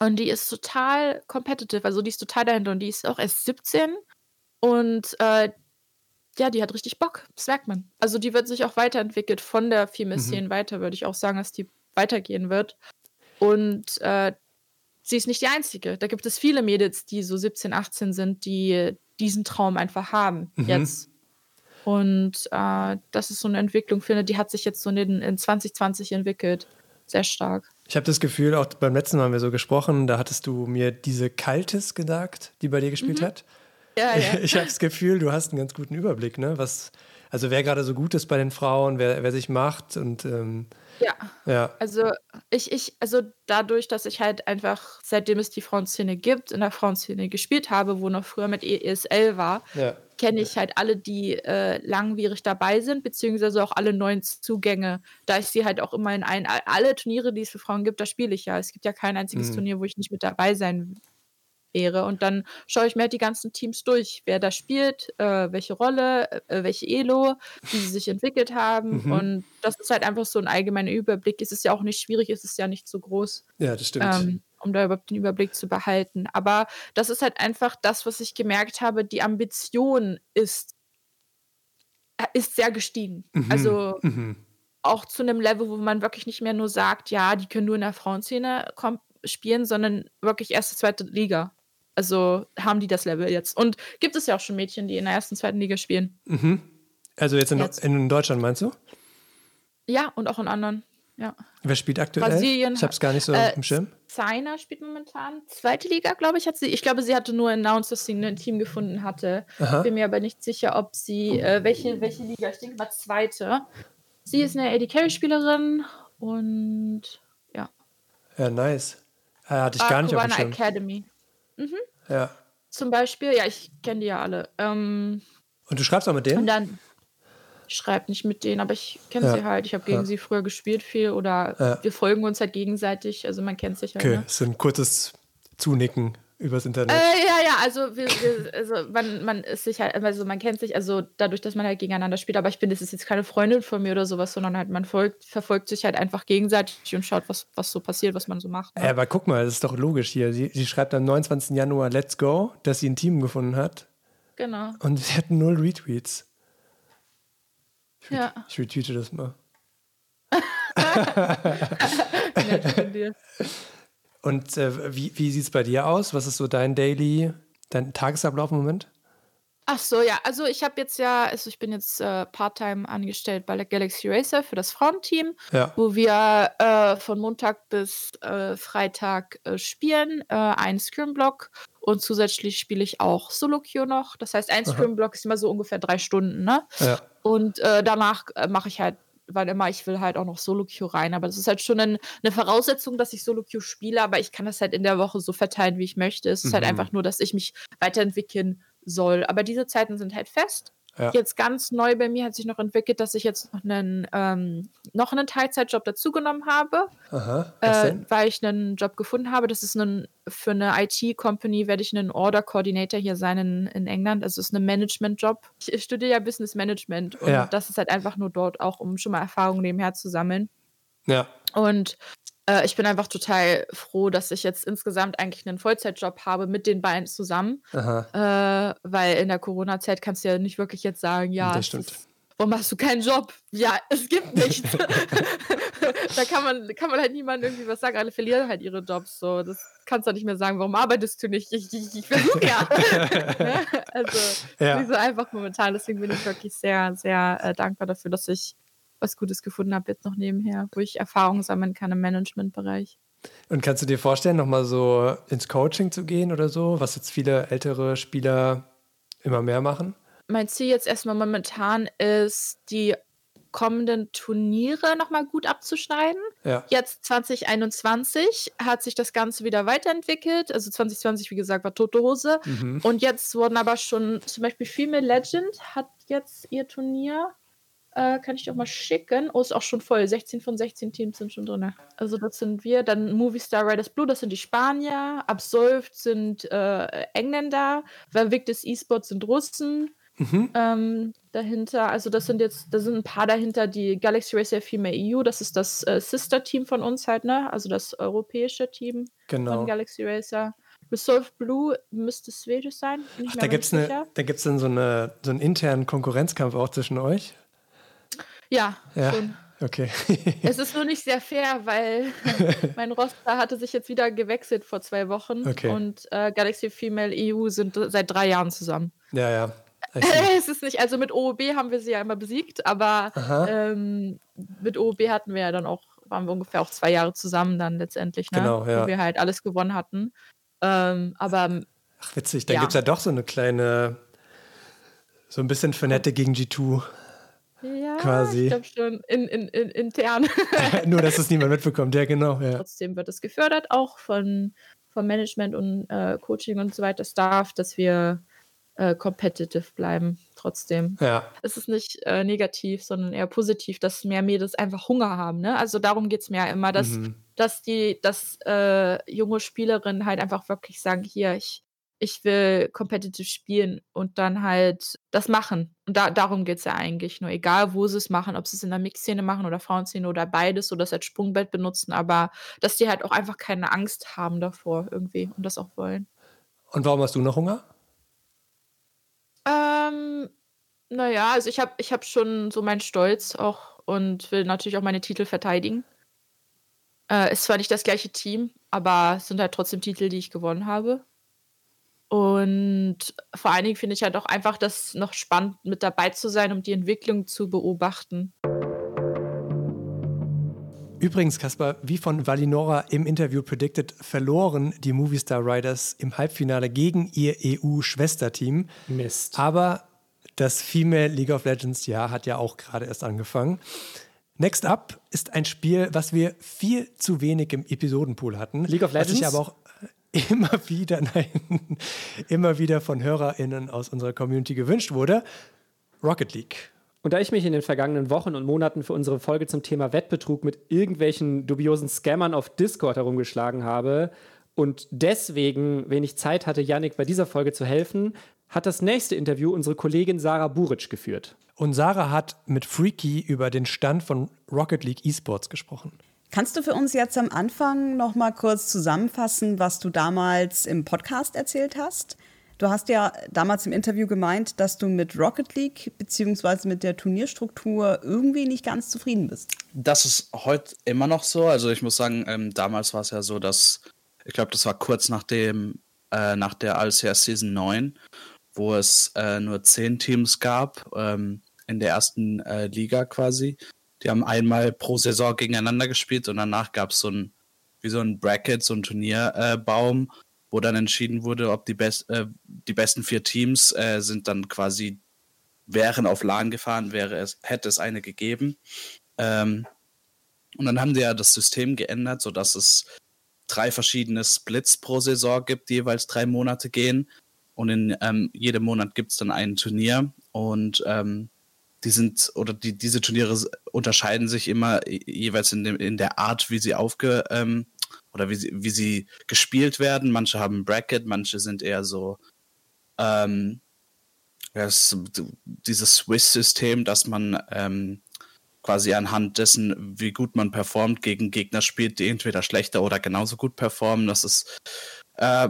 Und die ist total competitive, also die ist total dahinter und die ist auch erst 17 und äh, ja, die hat richtig Bock, das merkt man. Also die wird sich auch weiterentwickelt von der Female-Szene mhm. weiter, würde ich auch sagen, dass die weitergehen wird. Und äh, sie ist nicht die Einzige. Da gibt es viele Mädels, die so 17, 18 sind, die diesen Traum einfach haben mhm. jetzt. Und äh, das ist so eine Entwicklung, finde die hat sich jetzt so in, in 2020 entwickelt. Sehr stark. Ich habe das Gefühl, auch beim letzten Mal haben wir so gesprochen, da hattest du mir diese Kaltes gesagt, die bei dir gespielt mhm. hat. Ja, ja. Ich habe das Gefühl, du hast einen ganz guten Überblick, ne? Was, also wer gerade so gut ist bei den Frauen, wer, wer sich macht und ähm, ja. Ja. Also ich, ich, also dadurch, dass ich halt einfach, seitdem es die Frauenszene gibt, in der Frauenszene gespielt habe, wo noch früher mit ESL war, ja. kenne ich halt alle, die äh, langwierig dabei sind, beziehungsweise auch alle neuen Zugänge, da ich sie halt auch immer in ein, alle Turniere, die es für Frauen gibt, da spiele ich ja. Es gibt ja kein einziges mhm. Turnier, wo ich nicht mit dabei sein wäre. Und dann schaue ich mir halt die ganzen Teams durch, wer da spielt, äh, welche Rolle, äh, welche Elo, wie sie sich entwickelt haben. Mhm. Und das ist halt einfach so ein allgemeiner Überblick. Es ist ja auch nicht schwierig, es ist ja nicht so groß. Ja, das stimmt. Ähm, um da überhaupt den Überblick zu behalten. Aber das ist halt einfach das, was ich gemerkt habe, die Ambition ist, äh, ist sehr gestiegen. Mhm. Also mhm. auch zu einem Level, wo man wirklich nicht mehr nur sagt, ja, die können nur in der Frauenszene spielen, sondern wirklich erste, zweite Liga. Also haben die das Level jetzt. Und gibt es ja auch schon Mädchen, die in der ersten, zweiten Liga spielen. Mhm. Also jetzt in, jetzt in, Deutschland, meinst du? Ja, und auch in anderen. Ja. Wer spielt aktuell? Brasilien. Ich habe es gar nicht so äh, im Schirm. Zaina spielt momentan zweite Liga, glaube ich, hat sie. Ich glaube, sie hatte nur announced, dass sie ein Team gefunden hatte. Aha. Bin mir aber nicht sicher, ob sie äh, welche welche Liga. Ich denke mal zweite. Sie ist eine Eddie Carey Spielerin und ja. Ja, nice. Äh, hatte ich gar nicht auf dem Schirm. Academy. Mhm. Ja. zum Beispiel. Ja, ich kenne die ja alle. Ähm, und du schreibst auch mit denen? Und dann ich schreibe nicht mit denen, aber ich kenne ja. sie halt. Ich habe gegen ja. sie früher gespielt viel oder wir folgen uns halt gegenseitig. Also man kennt sich halt. Okay, ne? so ein kurzes Zunicken übers Internet. Äh, ja, ja, also, wir, wir, also man, man ist sich halt, also man kennt sich, also dadurch, dass man halt gegeneinander spielt, aber ich bin, das ist jetzt keine Freundin von mir oder sowas, sondern halt man folgt, verfolgt sich halt einfach gegenseitig und schaut, was, was so passiert, was man so macht. Ne? Ja, aber guck mal, das ist doch logisch hier. Sie, sie schreibt am 29. Januar Let's Go, dass sie ein Team gefunden hat. Genau. Und sie hat null Retweets. Ich, ja. ich retweete das mal. Und äh, wie, wie sieht es bei dir aus? Was ist so dein Daily, dein Tagesablauf im Moment? Ach so, ja. Also ich habe jetzt ja, also ich bin jetzt äh, Part-Time angestellt bei der Galaxy Racer für das Frauenteam, ja. wo wir äh, von Montag bis äh, Freitag äh, spielen, äh, einen Scrim-Block und zusätzlich spiele ich auch Solo-Queue noch. Das heißt, ein Scrim-Block ist immer so ungefähr drei Stunden, ne? Ja. Und äh, danach mache ich halt weil immer ich will halt auch noch Solo-Queue rein. Aber das ist halt schon ein, eine Voraussetzung, dass ich Solo-Queue spiele, aber ich kann das halt in der Woche so verteilen, wie ich möchte. Es ist halt mhm. halt einfach nur, dass ich mich weiterentwickeln soll. Aber diese Zeiten sind halt fest. Ja. Jetzt ganz neu bei mir hat sich noch entwickelt, dass ich jetzt noch einen, ähm, noch einen Teilzeitjob dazugenommen habe, Aha, äh, weil ich einen Job gefunden habe. Das ist ein, für eine IT-Company, werde ich einen Order Coordinator hier sein in, in England. Also es ist ein Management-Job. Ich, studiere ja Business Management und ja. das ist halt einfach nur dort auch, um schon mal Erfahrungen nebenher zu sammeln. Ja. Und äh, ich bin einfach total froh, dass ich jetzt insgesamt eigentlich einen Vollzeitjob habe mit den beiden zusammen. Äh, weil in der Corona-Zeit kannst du ja nicht wirklich jetzt sagen, ja, das stimmt. Ist, warum hast du keinen Job? Ja, es gibt nichts. da kann man, kann man halt niemandem irgendwie was sagen. Alle verlieren halt ihre Jobs. So. Das kannst du nicht mehr sagen, warum arbeitest du nicht? Ich, ich, ich versuche ja. Also, ja. so einfach momentan. Deswegen bin ich wirklich sehr, sehr äh, dankbar dafür, dass ich was Gutes gefunden habe, jetzt noch nebenher, wo ich Erfahrung sammeln kann im Managementbereich. Und kannst du dir vorstellen, nochmal so ins Coaching zu gehen oder so, was jetzt viele ältere Spieler immer mehr machen? Mein Ziel jetzt erstmal momentan ist, die kommenden Turniere nochmal gut abzuschneiden. Ja. Jetzt 2021 hat sich das Ganze wieder weiterentwickelt. Also 2020, wie gesagt, war tote Hose. Mhm. Und jetzt wurden aber schon zum Beispiel Female Legend hat jetzt ihr Turnier äh, kann ich dir auch mal schicken. Oh, ist auch schon voll. 16 von 16 Teams sind schon drin. Also, das sind wir. Dann Movie Star Riders Blue, das sind die Spanier. Absolved sind äh, Engländer. Vervictus eSports sind Russen. Mhm. Ähm, dahinter, also das sind jetzt, da sind ein paar dahinter, die Galaxy Racer Female EU, das ist das äh, Sister-Team von uns halt, ne? Also das europäische Team genau. von Galaxy Racer. Resolve Blue müsste Swedish sein. Ach, da gibt es dann so, eine, so einen internen Konkurrenzkampf auch zwischen euch. Ja, ja. schon. Okay. es ist nur nicht sehr fair, weil mein Roster hatte sich jetzt wieder gewechselt vor zwei Wochen okay. und äh, Galaxy Female EU sind seit drei Jahren zusammen. Ja, ja. es ist nicht, also mit OOB haben wir sie ja immer besiegt, aber ähm, mit OOB hatten wir ja dann auch, waren wir ungefähr auch zwei Jahre zusammen dann letztendlich, ne? Genau, ja. Wo wir halt alles gewonnen hatten. Ähm, aber Ach, witzig, da ja. gibt es ja doch so eine kleine, so ein bisschen für Nette gegen G2. Ja, quasi. ich glaube schon in, in, in, intern. Nur, dass es niemand mitbekommt, ja, genau. Ja. Trotzdem wird es gefördert, auch von, vom Management und äh, Coaching und so weiter, Staff, dass wir äh, competitive bleiben, trotzdem. Ja. Es ist nicht äh, negativ, sondern eher positiv, dass mehr Mädels einfach Hunger haben. Ne? Also darum geht es mir ja immer, dass, mhm. dass die, dass äh, junge Spielerinnen halt einfach wirklich sagen, hier, ich ich will competitive spielen und dann halt das machen. Und da, darum geht es ja eigentlich nur. Egal, wo sie es machen, ob sie es in der Mix-Szene machen oder Frauenszene oder beides oder es als Sprungbrett benutzen, aber dass die halt auch einfach keine Angst haben davor irgendwie und das auch wollen. Und warum hast du noch Hunger? Ähm, naja, also ich habe ich hab schon so meinen Stolz auch und will natürlich auch meine Titel verteidigen. Äh, ist zwar nicht das gleiche Team, aber es sind halt trotzdem Titel, die ich gewonnen habe. Und vor allen Dingen finde ich halt auch einfach das noch spannend, mit dabei zu sein, um die Entwicklung zu beobachten. Übrigens, Kaspar, wie von Valinora im Interview predicted, verloren die Movistar Riders im Halbfinale gegen ihr EU-Schwesterteam. Mist. Aber das Female League of Legends Jahr hat ja auch gerade erst angefangen. Next up ist ein Spiel, was wir viel zu wenig im Episodenpool hatten. League of Legends? Was ich aber auch immer wieder, nein, immer wieder von HörerInnen aus unserer Community gewünscht wurde. Rocket League. Und da ich mich in den vergangenen Wochen und Monaten für unsere Folge zum Thema Wettbetrug mit irgendwelchen dubiosen Scammern auf Discord herumgeschlagen habe und deswegen wenig Zeit hatte, Yannick bei dieser Folge zu helfen, hat das nächste Interview unsere Kollegin Sarah Buric geführt. Und Sarah hat mit Freaky über den Stand von Rocket League Esports gesprochen. Kannst du für uns jetzt am Anfang noch mal kurz zusammenfassen, was du damals im Podcast erzählt hast? Du hast ja damals im Interview gemeint, dass du mit Rocket League bzw. mit der Turnierstruktur irgendwie nicht ganz zufrieden bist. Das ist heute immer noch so. Also ich muss sagen, ähm, damals war es ja so, dass ich glaube, das war kurz nach dem äh, nach der ALCS Season 9, wo es äh, nur zehn Teams gab ähm, in der ersten äh, Liga quasi. Die haben einmal pro Saison gegeneinander gespielt und danach gab es so ein wie so ein Bracket, so ein Turnierbaum, wo dann entschieden wurde, ob die, best, äh, die besten vier Teams äh, sind dann quasi, wären auf LAN gefahren, wäre es, hätte es eine gegeben. Ähm, und dann haben sie ja das System geändert, sodass es drei verschiedene Splits pro Saison gibt, die jeweils drei Monate gehen. Und in ähm, jedem Monat gibt es dann ein Turnier. Und ähm, die sind, oder die, diese Turniere unterscheiden sich immer jeweils in, dem, in der Art, wie sie aufge, ähm, oder wie sie, wie sie gespielt werden. Manche haben Bracket, manche sind eher so ähm, das, dieses Swiss-System, dass man ähm, quasi anhand dessen, wie gut man performt, gegen Gegner spielt, die entweder schlechter oder genauso gut performen. Das ist äh,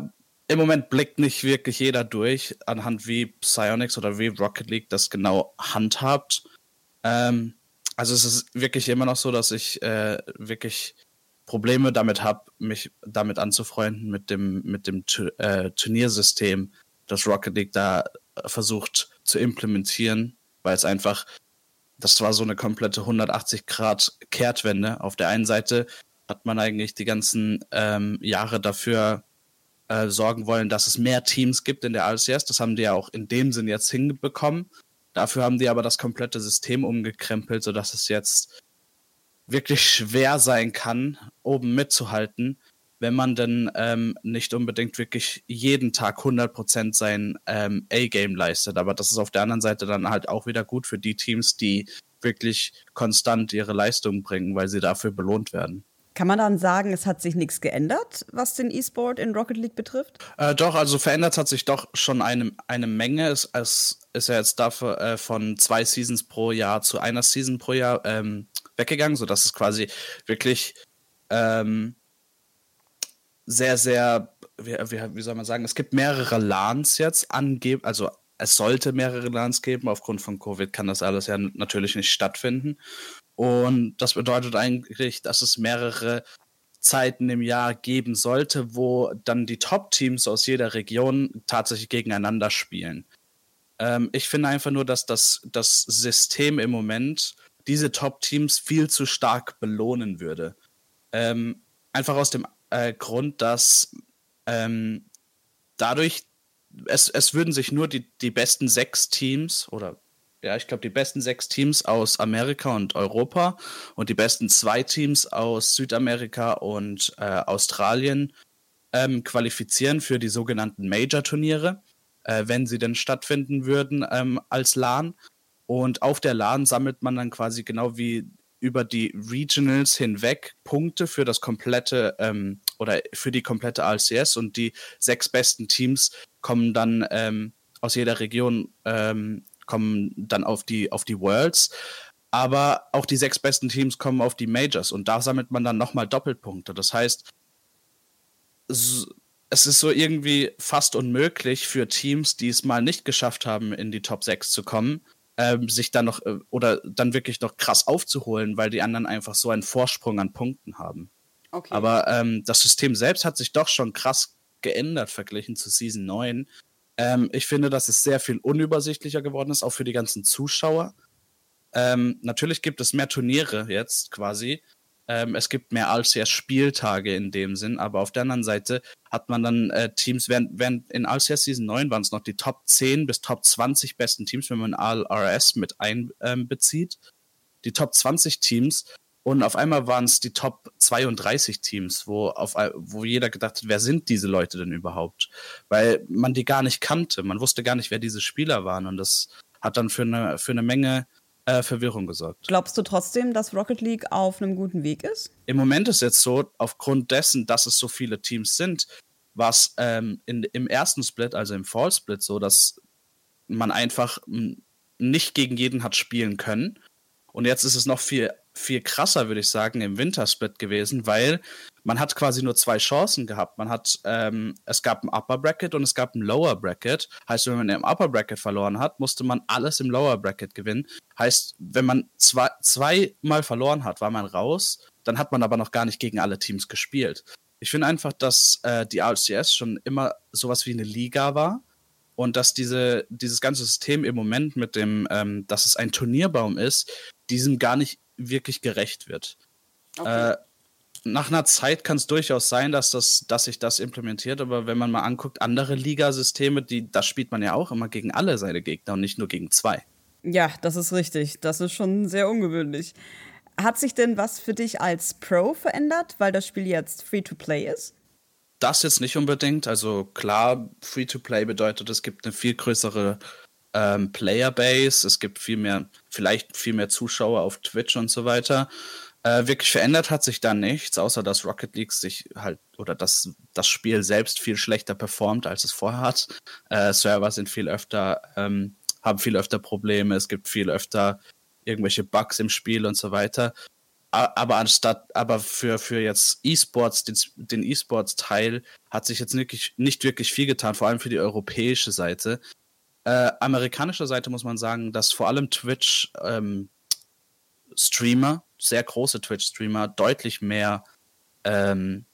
im Moment blickt nicht wirklich jeder durch, anhand wie Psyonix oder wie Rocket League das genau handhabt. Ähm, also es ist wirklich immer noch so, dass ich äh, wirklich Probleme damit habe, mich damit anzufreunden mit dem, mit dem äh, Turniersystem, das Rocket League da versucht zu implementieren, weil es einfach, das war so eine komplette 180 Grad Kehrtwende. Auf der einen Seite hat man eigentlich die ganzen ähm, Jahre dafür äh, sorgen wollen, dass es mehr Teams gibt in der ALCS. Das haben die ja auch in dem Sinn jetzt hinbekommen. Dafür haben die aber das komplette System umgekrempelt, sodass es jetzt wirklich schwer sein kann, oben mitzuhalten, wenn man dann ähm, nicht unbedingt wirklich jeden Tag 100% sein ähm, A-Game leistet. Aber das ist auf der anderen Seite dann halt auch wieder gut für die Teams, die wirklich konstant ihre Leistung bringen, weil sie dafür belohnt werden. Kann man dann sagen, es hat sich nichts geändert, was den E-Sport in Rocket League betrifft? Äh, doch, also verändert hat sich doch schon eine, eine Menge. Es, es ist ja jetzt dafür äh, von zwei Seasons pro Jahr zu einer Season pro Jahr ähm, weggegangen, sodass es quasi wirklich ähm, sehr, sehr, wie, wie, wie, soll man sagen, es gibt mehrere LANs jetzt angeben, also es sollte mehrere LANs geben. Aufgrund von Covid kann das alles ja natürlich nicht stattfinden. Und das bedeutet eigentlich, dass es mehrere Zeiten im Jahr geben sollte, wo dann die Top-Teams aus jeder Region tatsächlich gegeneinander spielen. Ähm, ich finde einfach nur, dass das, das System im Moment diese Top-Teams viel zu stark belohnen würde. Ähm, einfach aus dem äh, Grund, dass ähm, dadurch es, es würden sich nur die, die besten sechs Teams oder ja, ich glaube, die besten sechs Teams aus Amerika und Europa und die besten zwei Teams aus Südamerika und äh, Australien ähm, qualifizieren für die sogenannten Major-Turniere, äh, wenn sie denn stattfinden würden ähm, als LAN. Und auf der LAN sammelt man dann quasi genau wie über die Regionals hinweg Punkte für das komplette ähm, oder für die komplette ALCS und die sechs besten Teams kommen dann ähm, aus jeder Region ähm, kommen dann auf die, auf die Worlds. Aber auch die sechs besten Teams kommen auf die Majors und da sammelt man dann nochmal Doppelpunkte. Das heißt, es ist so irgendwie fast unmöglich für Teams, die es mal nicht geschafft haben, in die Top 6 zu kommen, ähm, sich dann noch äh, oder dann wirklich noch krass aufzuholen, weil die anderen einfach so einen Vorsprung an Punkten haben. Okay. Aber ähm, das System selbst hat sich doch schon krass geändert verglichen zu Season 9. Ähm, ich finde, dass es sehr viel unübersichtlicher geworden ist, auch für die ganzen Zuschauer. Ähm, natürlich gibt es mehr Turniere jetzt quasi. Ähm, es gibt mehr als ja Spieltage in dem Sinn, aber auf der anderen Seite hat man dann äh, Teams, während, während in Alcia Season 9 waren es noch die Top 10 bis Top 20 besten Teams, wenn man ALRS mit einbezieht. die Top 20 Teams Und auf einmal waren es die Top 32 Teams, wo, auf, wo jeder gedacht hat, wer sind diese Leute denn überhaupt? Weil man die gar nicht kannte. Man wusste gar nicht, wer diese Spieler waren. Und das hat dann für eine, für eine Menge äh, Verwirrung gesorgt. Glaubst du trotzdem, dass Rocket League auf einem guten Weg ist? Im Moment ist jetzt so, aufgrund dessen, dass es so viele Teams sind, war es ähm, im ersten Split, also im Fall Split, so, dass man einfach nicht gegen jeden hat spielen können. Und jetzt ist es noch viel viel krasser, würde ich sagen, im Wintersplit gewesen, weil man hat quasi nur zwei Chancen gehabt. Man hat, ähm, es gab ein Upper Bracket und es gab ein Lower Bracket. Heißt, wenn man im Upper Bracket verloren hat, musste man alles im Lower Bracket gewinnen. Heißt, wenn man zwei, zweimal verloren hat, war man raus. Dann hat man aber noch gar nicht gegen alle Teams gespielt. Ich finde einfach, dass äh, die RCS schon immer sowas wie eine Liga war und dass diese, dieses ganze System im Moment mit dem, ähm, dass es ein Turnierbaum ist, diesem gar nicht wirklich gerecht wird. Okay. Äh, nach einer Zeit kann es durchaus sein, dass, das, dass sich das implementiert, aber wenn man mal anguckt, andere Ligasysteme, die, da spielt man ja auch immer gegen alle seine Gegner und nicht nur gegen zwei. Ja, das ist richtig. Das ist schon sehr ungewöhnlich. Hat sich denn was für dich als Pro verändert, weil das Spiel jetzt Free-to-Play ist? Das jetzt nicht unbedingt. Also klar, Free-to-Play bedeutet, es gibt eine viel größere ähm, Playerbase, es gibt viel mehr, vielleicht viel mehr Zuschauer auf Twitch und so weiter. Äh, wirklich verändert hat sich da nichts, außer dass Rocket League sich halt oder dass das Spiel selbst viel schlechter performt, als es vorher hat. Äh, Server sind viel öfter, ähm, haben viel öfter Probleme, es gibt viel öfter irgendwelche Bugs im Spiel und so weiter. Aber anstatt, aber für, für jetzt E-Sports, den, E-Sports-Teil, hat sich jetzt wirklich, nicht wirklich viel getan, vor allem für die europäische Seite. Äh, amerikanischer Seite muss man sagen, dass vor allem Twitch ähm, Streamer, sehr große Twitch-Streamer, deutlich mehr, ähm,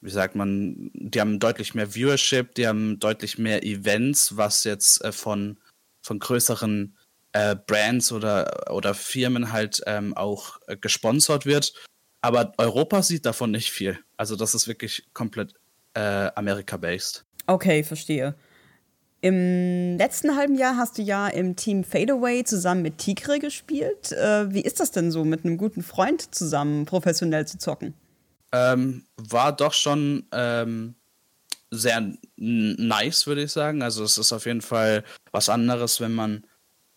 wie sagt man, die haben deutlich mehr Viewership, die haben deutlich mehr Events, was jetzt äh, von, von größeren äh, Brands oder, oder Firmen halt ähm, auch äh, gesponsert wird. Aber Europa sieht davon nicht viel. Also das ist wirklich komplett äh, Amerika-based. Okay, verstehe. Im letzten halben Jahr hast du ja im Team Fadeaway zusammen mit Tigre gespielt. Äh, wie ist das denn so, mit einem guten Freund zusammen professionell zu zocken? Ähm, war doch schon ähm, sehr nice, würde ich sagen. Also es ist auf jeden Fall was anderes, wenn man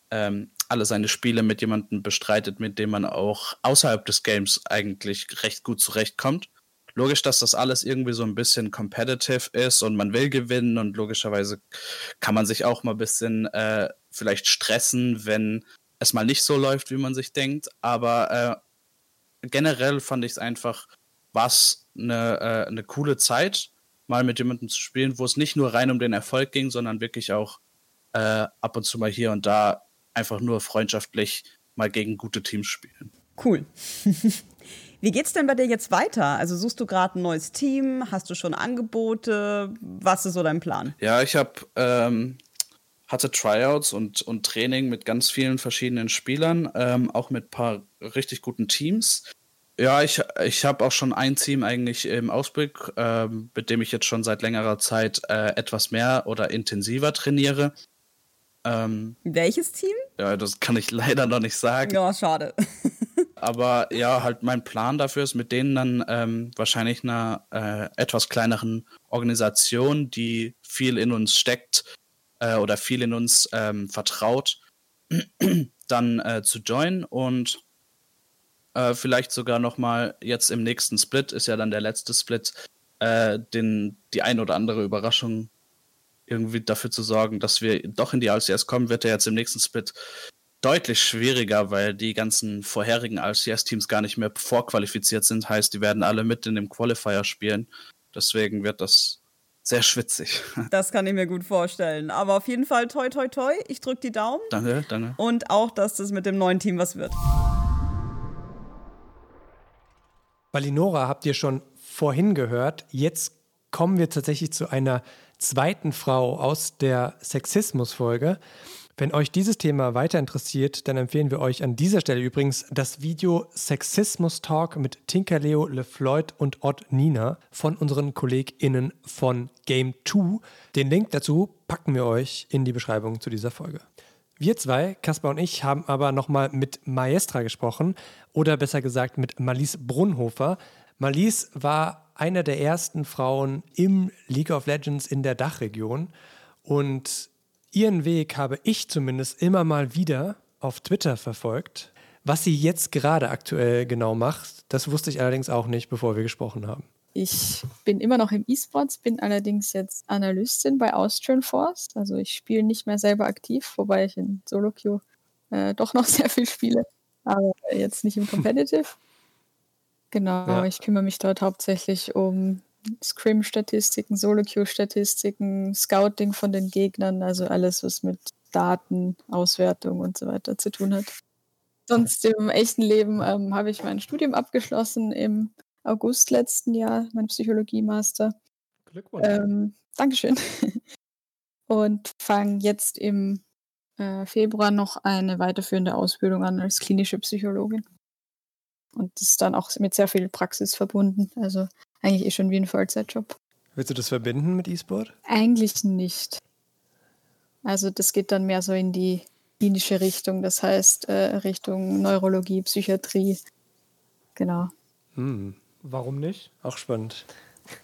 ähm, alle seine Spiele mit jemandem bestreitet, mit dem man auch außerhalb des Games eigentlich recht gut zurechtkommt logisch, dass das alles irgendwie so ein bisschen competitive ist und man will gewinnen und logischerweise kann man sich auch mal ein bisschen äh, vielleicht stressen, wenn es mal nicht so läuft, wie man sich denkt. Aber äh, generell fand ich es einfach, was eine, äh, eine coole Zeit, mal mit jemandem zu spielen, wo es nicht nur rein um den Erfolg ging, sondern wirklich auch äh, ab und zu mal hier und da einfach nur freundschaftlich mal gegen gute Teams spielen. Cool. Wie geht's denn bei dir jetzt weiter? Also suchst du gerade ein neues Team? Hast du schon Angebote? Was ist so dein Plan? Ja, ich habe ähm, hatte Tryouts und, und Training mit ganz vielen verschiedenen Spielern, ähm, auch mit ein paar richtig guten Teams. Ja, ich, ich habe auch schon ein Team eigentlich im Ausblick, ähm, mit dem ich jetzt schon seit längerer Zeit äh, etwas mehr oder intensiver trainiere. Ähm, Welches Team? Ja, das kann ich leider noch nicht sagen. Ja, schade. aber ja, halt mein Plan dafür ist, mit denen dann ähm, wahrscheinlich einer äh, etwas kleineren Organisation, die viel in uns steckt äh, oder viel in uns ähm, vertraut, dann äh, zu joinen und äh, vielleicht sogar noch mal jetzt im nächsten Split ist ja dann der letzte Split, äh, den die ein oder andere Überraschung irgendwie dafür zu sorgen, dass wir doch in die LCS kommen, wird er jetzt im nächsten Split deutlich schwieriger, weil die ganzen vorherigen RCS-Teams gar nicht mehr vorqualifiziert sind. Heißt, die werden alle mit in dem Qualifier spielen. Deswegen wird das sehr schwitzig. Das kann ich mir gut vorstellen. Aber auf jeden Fall toi toi toi. Ich drücke die Daumen. Danke, danke. Und auch, dass das mit dem neuen Team was wird. Balinora habt ihr schon vorhin gehört. Jetzt kommen wir tatsächlich zu einer zweiten Frau aus der Sexismus-Folge. Wenn euch dieses Thema weiter interessiert, dann empfehlen wir euch an dieser Stelle übrigens das Video Sexismus Talk mit Tinkerleo, LeFloid und Odd Nina von unseren KollegInnen von Game 2. Den Link dazu packen wir euch in die Beschreibung zu dieser Folge. Wir zwei, Kaspar und ich, haben aber nochmal mit Maestra gesprochen oder besser gesagt mit Malise Brunhofer. Malise war einer der ersten Frauen im League of Legends in der Dachregion und ihren Weg habe ich zumindest immer mal wieder auf Twitter verfolgt. Was sie jetzt gerade aktuell genau macht, das wusste ich allerdings auch nicht, bevor wir gesprochen haben. Ich bin immer noch im E-Sports, bin allerdings jetzt Analystin bei Austrian Force. Also ich spiele nicht mehr selber aktiv, wobei ich in Solo Queue äh, doch noch sehr viel spiele, aber jetzt nicht im Competitive. Genau, ja. ich kümmere mich dort hauptsächlich um Scrim-Statistiken, Solo-Queue-Statistiken, Scouting von den Gegnern, also alles, was mit Daten, Auswertung und so weiter zu tun hat. Sonst im echten Leben ähm, habe ich mein Studium abgeschlossen im August letzten Jahr, mein Psychologie-Master. Glückwunsch. Ähm, Dankeschön. Und fange jetzt im äh, Februar noch eine weiterführende Ausbildung an als klinische Psychologin. Und das ist dann auch mit sehr viel Praxis verbunden. Also eigentlich eh schon wie ein Vollzeitjob. Willst du das verbinden mit E-Sport? Eigentlich nicht. Also das geht dann mehr so in die klinische Richtung, das heißt äh, Richtung Neurologie, Psychiatrie. Genau. Hm. Warum nicht? Auch spannend.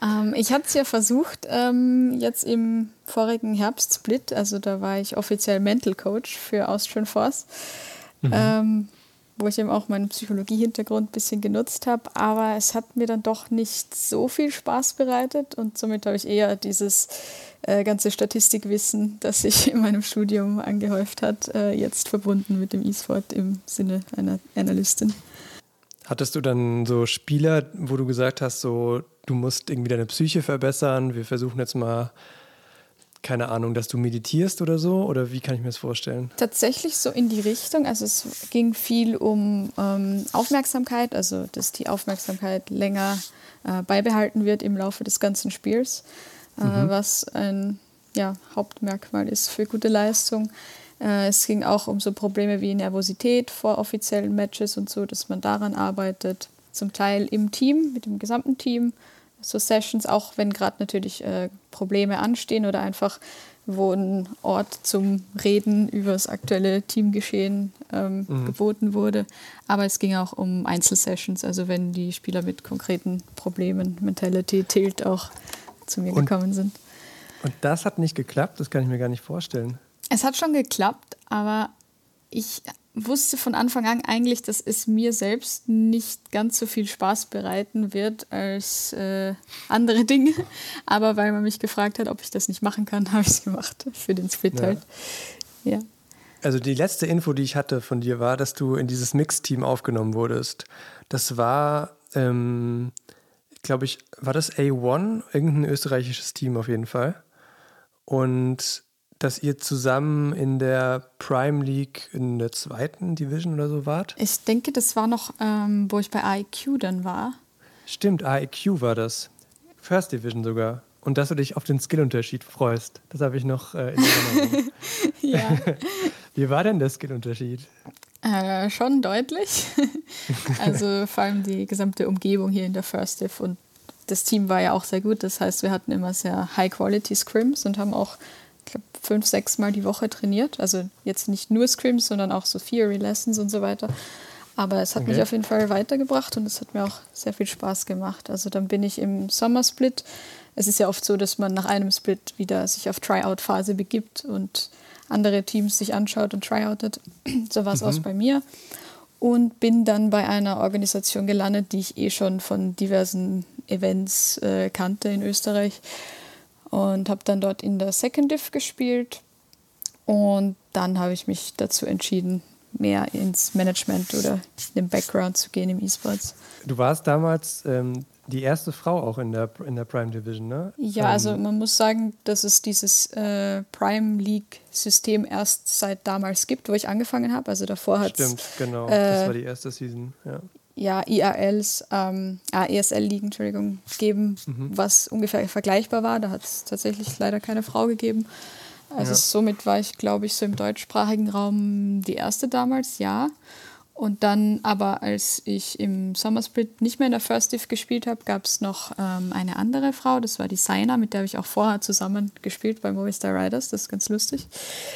Ähm, ich hatte es ja versucht, ähm, jetzt im vorigen Herbst-Split, also da war ich offiziell Mental Coach für Austrian Force, mhm. ähm, wo ich eben auch meinen Psychologie-Hintergrund ein bisschen genutzt habe, aber es hat mir dann doch nicht so viel Spaß bereitet und somit habe ich eher dieses äh, ganze Statistikwissen, das sich in meinem Studium angehäuft hat, äh, jetzt verbunden mit dem E-Sport im Sinne einer Analystin. Hattest du dann so Spieler, wo du gesagt hast, so du musst irgendwie deine Psyche verbessern, wir versuchen jetzt mal, keine Ahnung, dass du meditierst oder so? Oder wie kann ich mir das vorstellen? Tatsächlich so in die Richtung. Also es ging viel um ähm, Aufmerksamkeit, also dass die Aufmerksamkeit länger äh, beibehalten wird im Laufe des ganzen Spiels, äh, mhm. was ein ja, Hauptmerkmal ist für gute Leistung. Äh, es ging auch um so Probleme wie Nervosität vor offiziellen Matches und so, dass man daran arbeitet. Zum Teil im Team, mit dem gesamten Team. So Sessions, auch wenn gerade natürlich äh, Probleme anstehen oder einfach wo ein Ort zum Reden über das aktuelle Teamgeschehen ähm, mhm. geboten wurde. Aber es ging auch um Einzelsessions, also wenn die Spieler mit konkreten Problemen, Mentality, Tilt auch zu mir und, gekommen sind. Und das hat nicht geklappt, das kann ich mir gar nicht vorstellen. Es hat schon geklappt, aber ich wusste von Anfang an eigentlich, dass es mir selbst nicht ganz so viel Spaß bereiten wird als äh, andere Dinge. Aber weil man mich gefragt hat, ob ich das nicht machen kann, habe ich es gemacht für den Split ja. halt. Ja. Also die letzte Info, die ich hatte von dir, war, dass du in dieses Mix-Team aufgenommen wurdest. Das war, ähm, glaube ich, war das A1, irgendein österreichisches Team auf jeden Fall. Und dass ihr zusammen in der Prime League in der zweiten Division oder so wart? Ich denke, das war noch, ähm, wo ich bei AIQ dann war. Stimmt, AIQ war das. First Division sogar. Und dass du dich auf den Skillunterschied freust. Das habe ich noch äh, in Erinnerung. ja. Wie war denn der Skillunterschied? Äh, schon deutlich. also vor allem die gesamte Umgebung hier in der First Div und das Team war ja auch sehr gut. Das heißt, wir hatten immer sehr High-Quality Scrims und haben auch fünf, sechs Mal die Woche trainiert. Also jetzt nicht nur Scrims, sondern auch so Theory Lessons und so weiter. Aber es hat okay. mich auf jeden Fall weitergebracht und es hat mir auch sehr viel Spaß gemacht. Also dann bin ich im Sommersplit. Es ist ja oft so, dass man nach einem Split wieder sich auf Tryout-Phase begibt und andere Teams sich anschaut und tryoutet. so war es mhm. auch bei mir. Und bin dann bei einer Organisation gelandet, die ich eh schon von diversen Events äh, kannte in Österreich und habe dann dort in der Second Div gespielt. Und dann habe ich mich dazu entschieden, mehr ins Management oder in den Background zu gehen im E-Sports. Du warst damals ähm, die erste Frau auch in der, in der Prime Division, ne? Ja, ähm, also man muss sagen, dass es dieses äh, Prime League-System erst seit damals gibt, wo ich angefangen habe. Also davor hat es. Stimmt, genau. Äh, das war die erste Season, ja ja, IRLs, ähm, ah, ESL-Ligen, Entschuldigung, geben, mhm. was ungefähr vergleichbar war. Da hat es tatsächlich leider keine Frau gegeben. Also ja. somit war ich, glaube ich, so im deutschsprachigen Raum die erste damals, ja. Und dann aber, als ich im Summer Split nicht mehr in der First Div gespielt habe, gab es noch ähm, eine andere Frau, das war die Saina, mit der habe ich auch vorher zusammen gespielt bei Movistar Riders, das ist ganz lustig.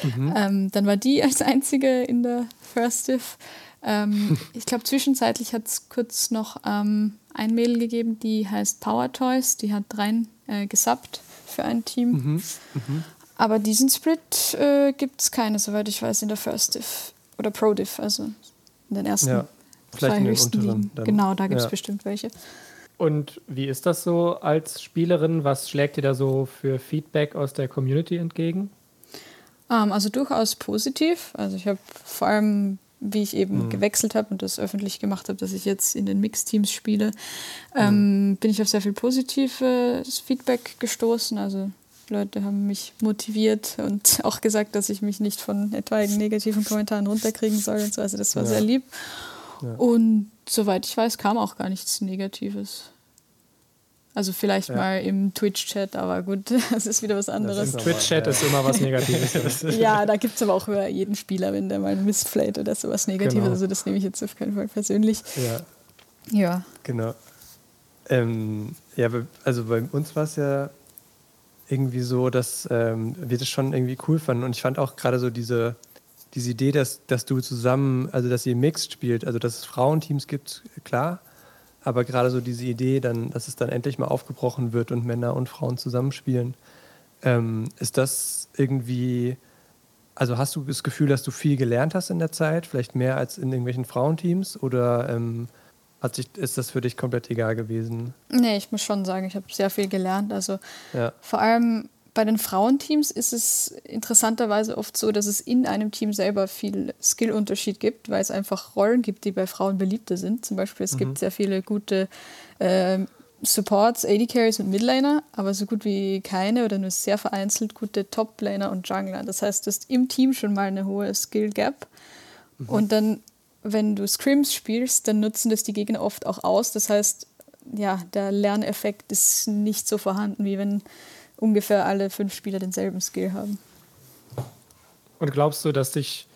Mhm. Ähm, dann war die als einzige in der First Div. Ähm, ich glaube, zwischenzeitlich hat es kurz noch ähm, ein Mädel gegeben, die heißt Power Toys, die hat rein äh, gesubbt für ein Team. Mhm. Mhm. Aber diesen Split äh, gibt es keine, soweit ich weiß, in der First Div oder Pro Div, also in den ersten ja, zwei höchsten Ligen. Genau, da gibt es ja. bestimmt welche. Und wie ist das so als Spielerin? Was schlägt dir da so für Feedback aus der Community entgegen? Um, ähm, also durchaus positiv. Also ich habe vor allem, wie ich eben mhm. gewechselt habe und das öffentlich gemacht habe, dass ich jetzt in den Mixteams spiele, ähm, mhm. bin ich auf sehr viel positives Feedback gestoßen. Also Leute haben mich motiviert und auch gesagt, dass ich mich nicht von etwaigen negativen Kommentaren runterkriegen soll und so. Also das war ja. sehr lieb. Ja. Und soweit ich weiß, kam auch gar nichts Negatives. Also vielleicht ja. mal im Twitch-Chat, aber gut, das ist wieder was anderes. Im Twitch-Chat ist immer was Negatives. ja, da gibt es aber auch über jeden Spieler, wenn der mal missplayt oder sowas Negatives. Genau. Also das nehme ich jetzt auf keinen Fall persönlich. Ja. Ja. Genau. Ähm, ja, also bei uns war es ja irgendwie so, dass ähm, wir das schon irgendwie cool fanden. Und ich fand auch gerade so diese, diese Idee, dass, dass du zusammen, also dass ihr mixed spielt, also dass es Frauenteams gibt, klar. Aber gerade so diese Idee, dann, dass es dann endlich mal aufgebrochen wird und Männer und Frauen zusammenspielen. Ähm, ist das irgendwie, also hast du das Gefühl, dass du viel gelernt hast in der Zeit, vielleicht mehr als in irgendwelchen Frauenteams? Oder ähm, hat sich, ist das für dich komplett egal gewesen? Nee, ich muss schon sagen, ich habe sehr viel gelernt. Also ja. vor allem bei den Frauenteams ist es interessanterweise oft so, dass es in einem Team selber viel Skillunterschied gibt, weil es einfach Rollen gibt, die bei Frauen beliebter sind. Zum Beispiel, es mhm. gibt sehr viele gute äh, Supports, AD Carries und Midlaner, aber so gut wie keine oder nur sehr vereinzelt gute Top-Laner und Jungler. Das heißt, du hast im Team schon mal eine hohe Skill-Gap. Mhm. Und dann wenn du Scrims spielst, dann nutzen das die Gegner oft auch aus. Das heißt, ja, der Lerneffekt ist nicht so vorhanden, wie wenn ungefähr alle fünf Spieler denselben Skill haben. Und glaubst du, dass dich,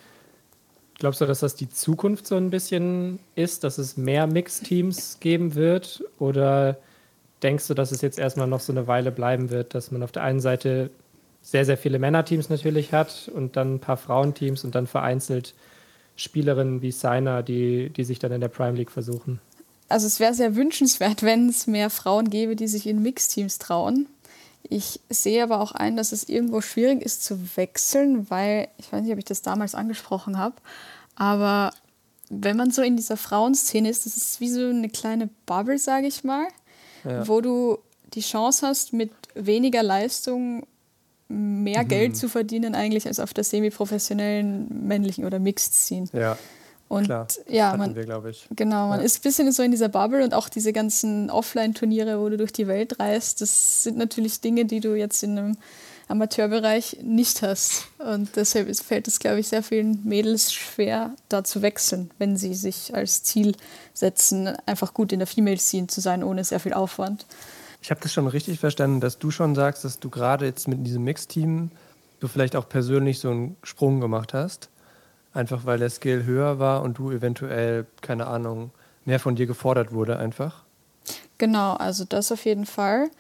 glaubst du, dass das die Zukunft so ein bisschen ist, dass es mehr Mixteams geben wird? Oder denkst du, dass es jetzt erstmal noch so eine Weile bleiben wird, dass man auf der einen Seite sehr, sehr viele Männerteams natürlich hat und dann ein paar Frauenteams und dann vereinzelt Spielerinnen wie Seiner, die, die sich dann in der Prime League versuchen. Also es wäre sehr wünschenswert, wenn es mehr Frauen gäbe, die sich in Mixteams trauen. Ich sehe aber auch ein, dass es irgendwo schwierig ist zu wechseln, weil, ich weiß nicht, ob ich das damals angesprochen habe, aber wenn man so in dieser Frauenszene ist, das ist wie so eine kleine Bubble, sage ich mal, ja. wo du die Chance hast, mit weniger Leistung mehr mhm. Geld zu verdienen eigentlich als auf der semi-professionellen männlichen oder Mixed-Scene. Ja. Und Klar, ja, man, wir, genau, man ja. ist ein bisschen so in dieser Bubble und auch diese ganzen Offline-Turniere, wo du durch die Welt reist, das sind natürlich Dinge, die du jetzt in einem Amateurbereich nicht hast. Und deshalb fällt es, glaube ich, sehr vielen Mädels schwer, da zu wechseln, wenn sie sich als Ziel setzen, einfach gut in der Female-Scene zu sein, ohne sehr viel Aufwand. Ich habe das schon richtig verstanden, dass du schon sagst, dass du gerade jetzt mit diesem Mixteam du vielleicht auch persönlich so einen Sprung gemacht hast. Einfach weil der Skill höher war und du eventuell, keine Ahnung, mehr von dir gefordert wurde einfach. Genau, also das auf jeden Fall.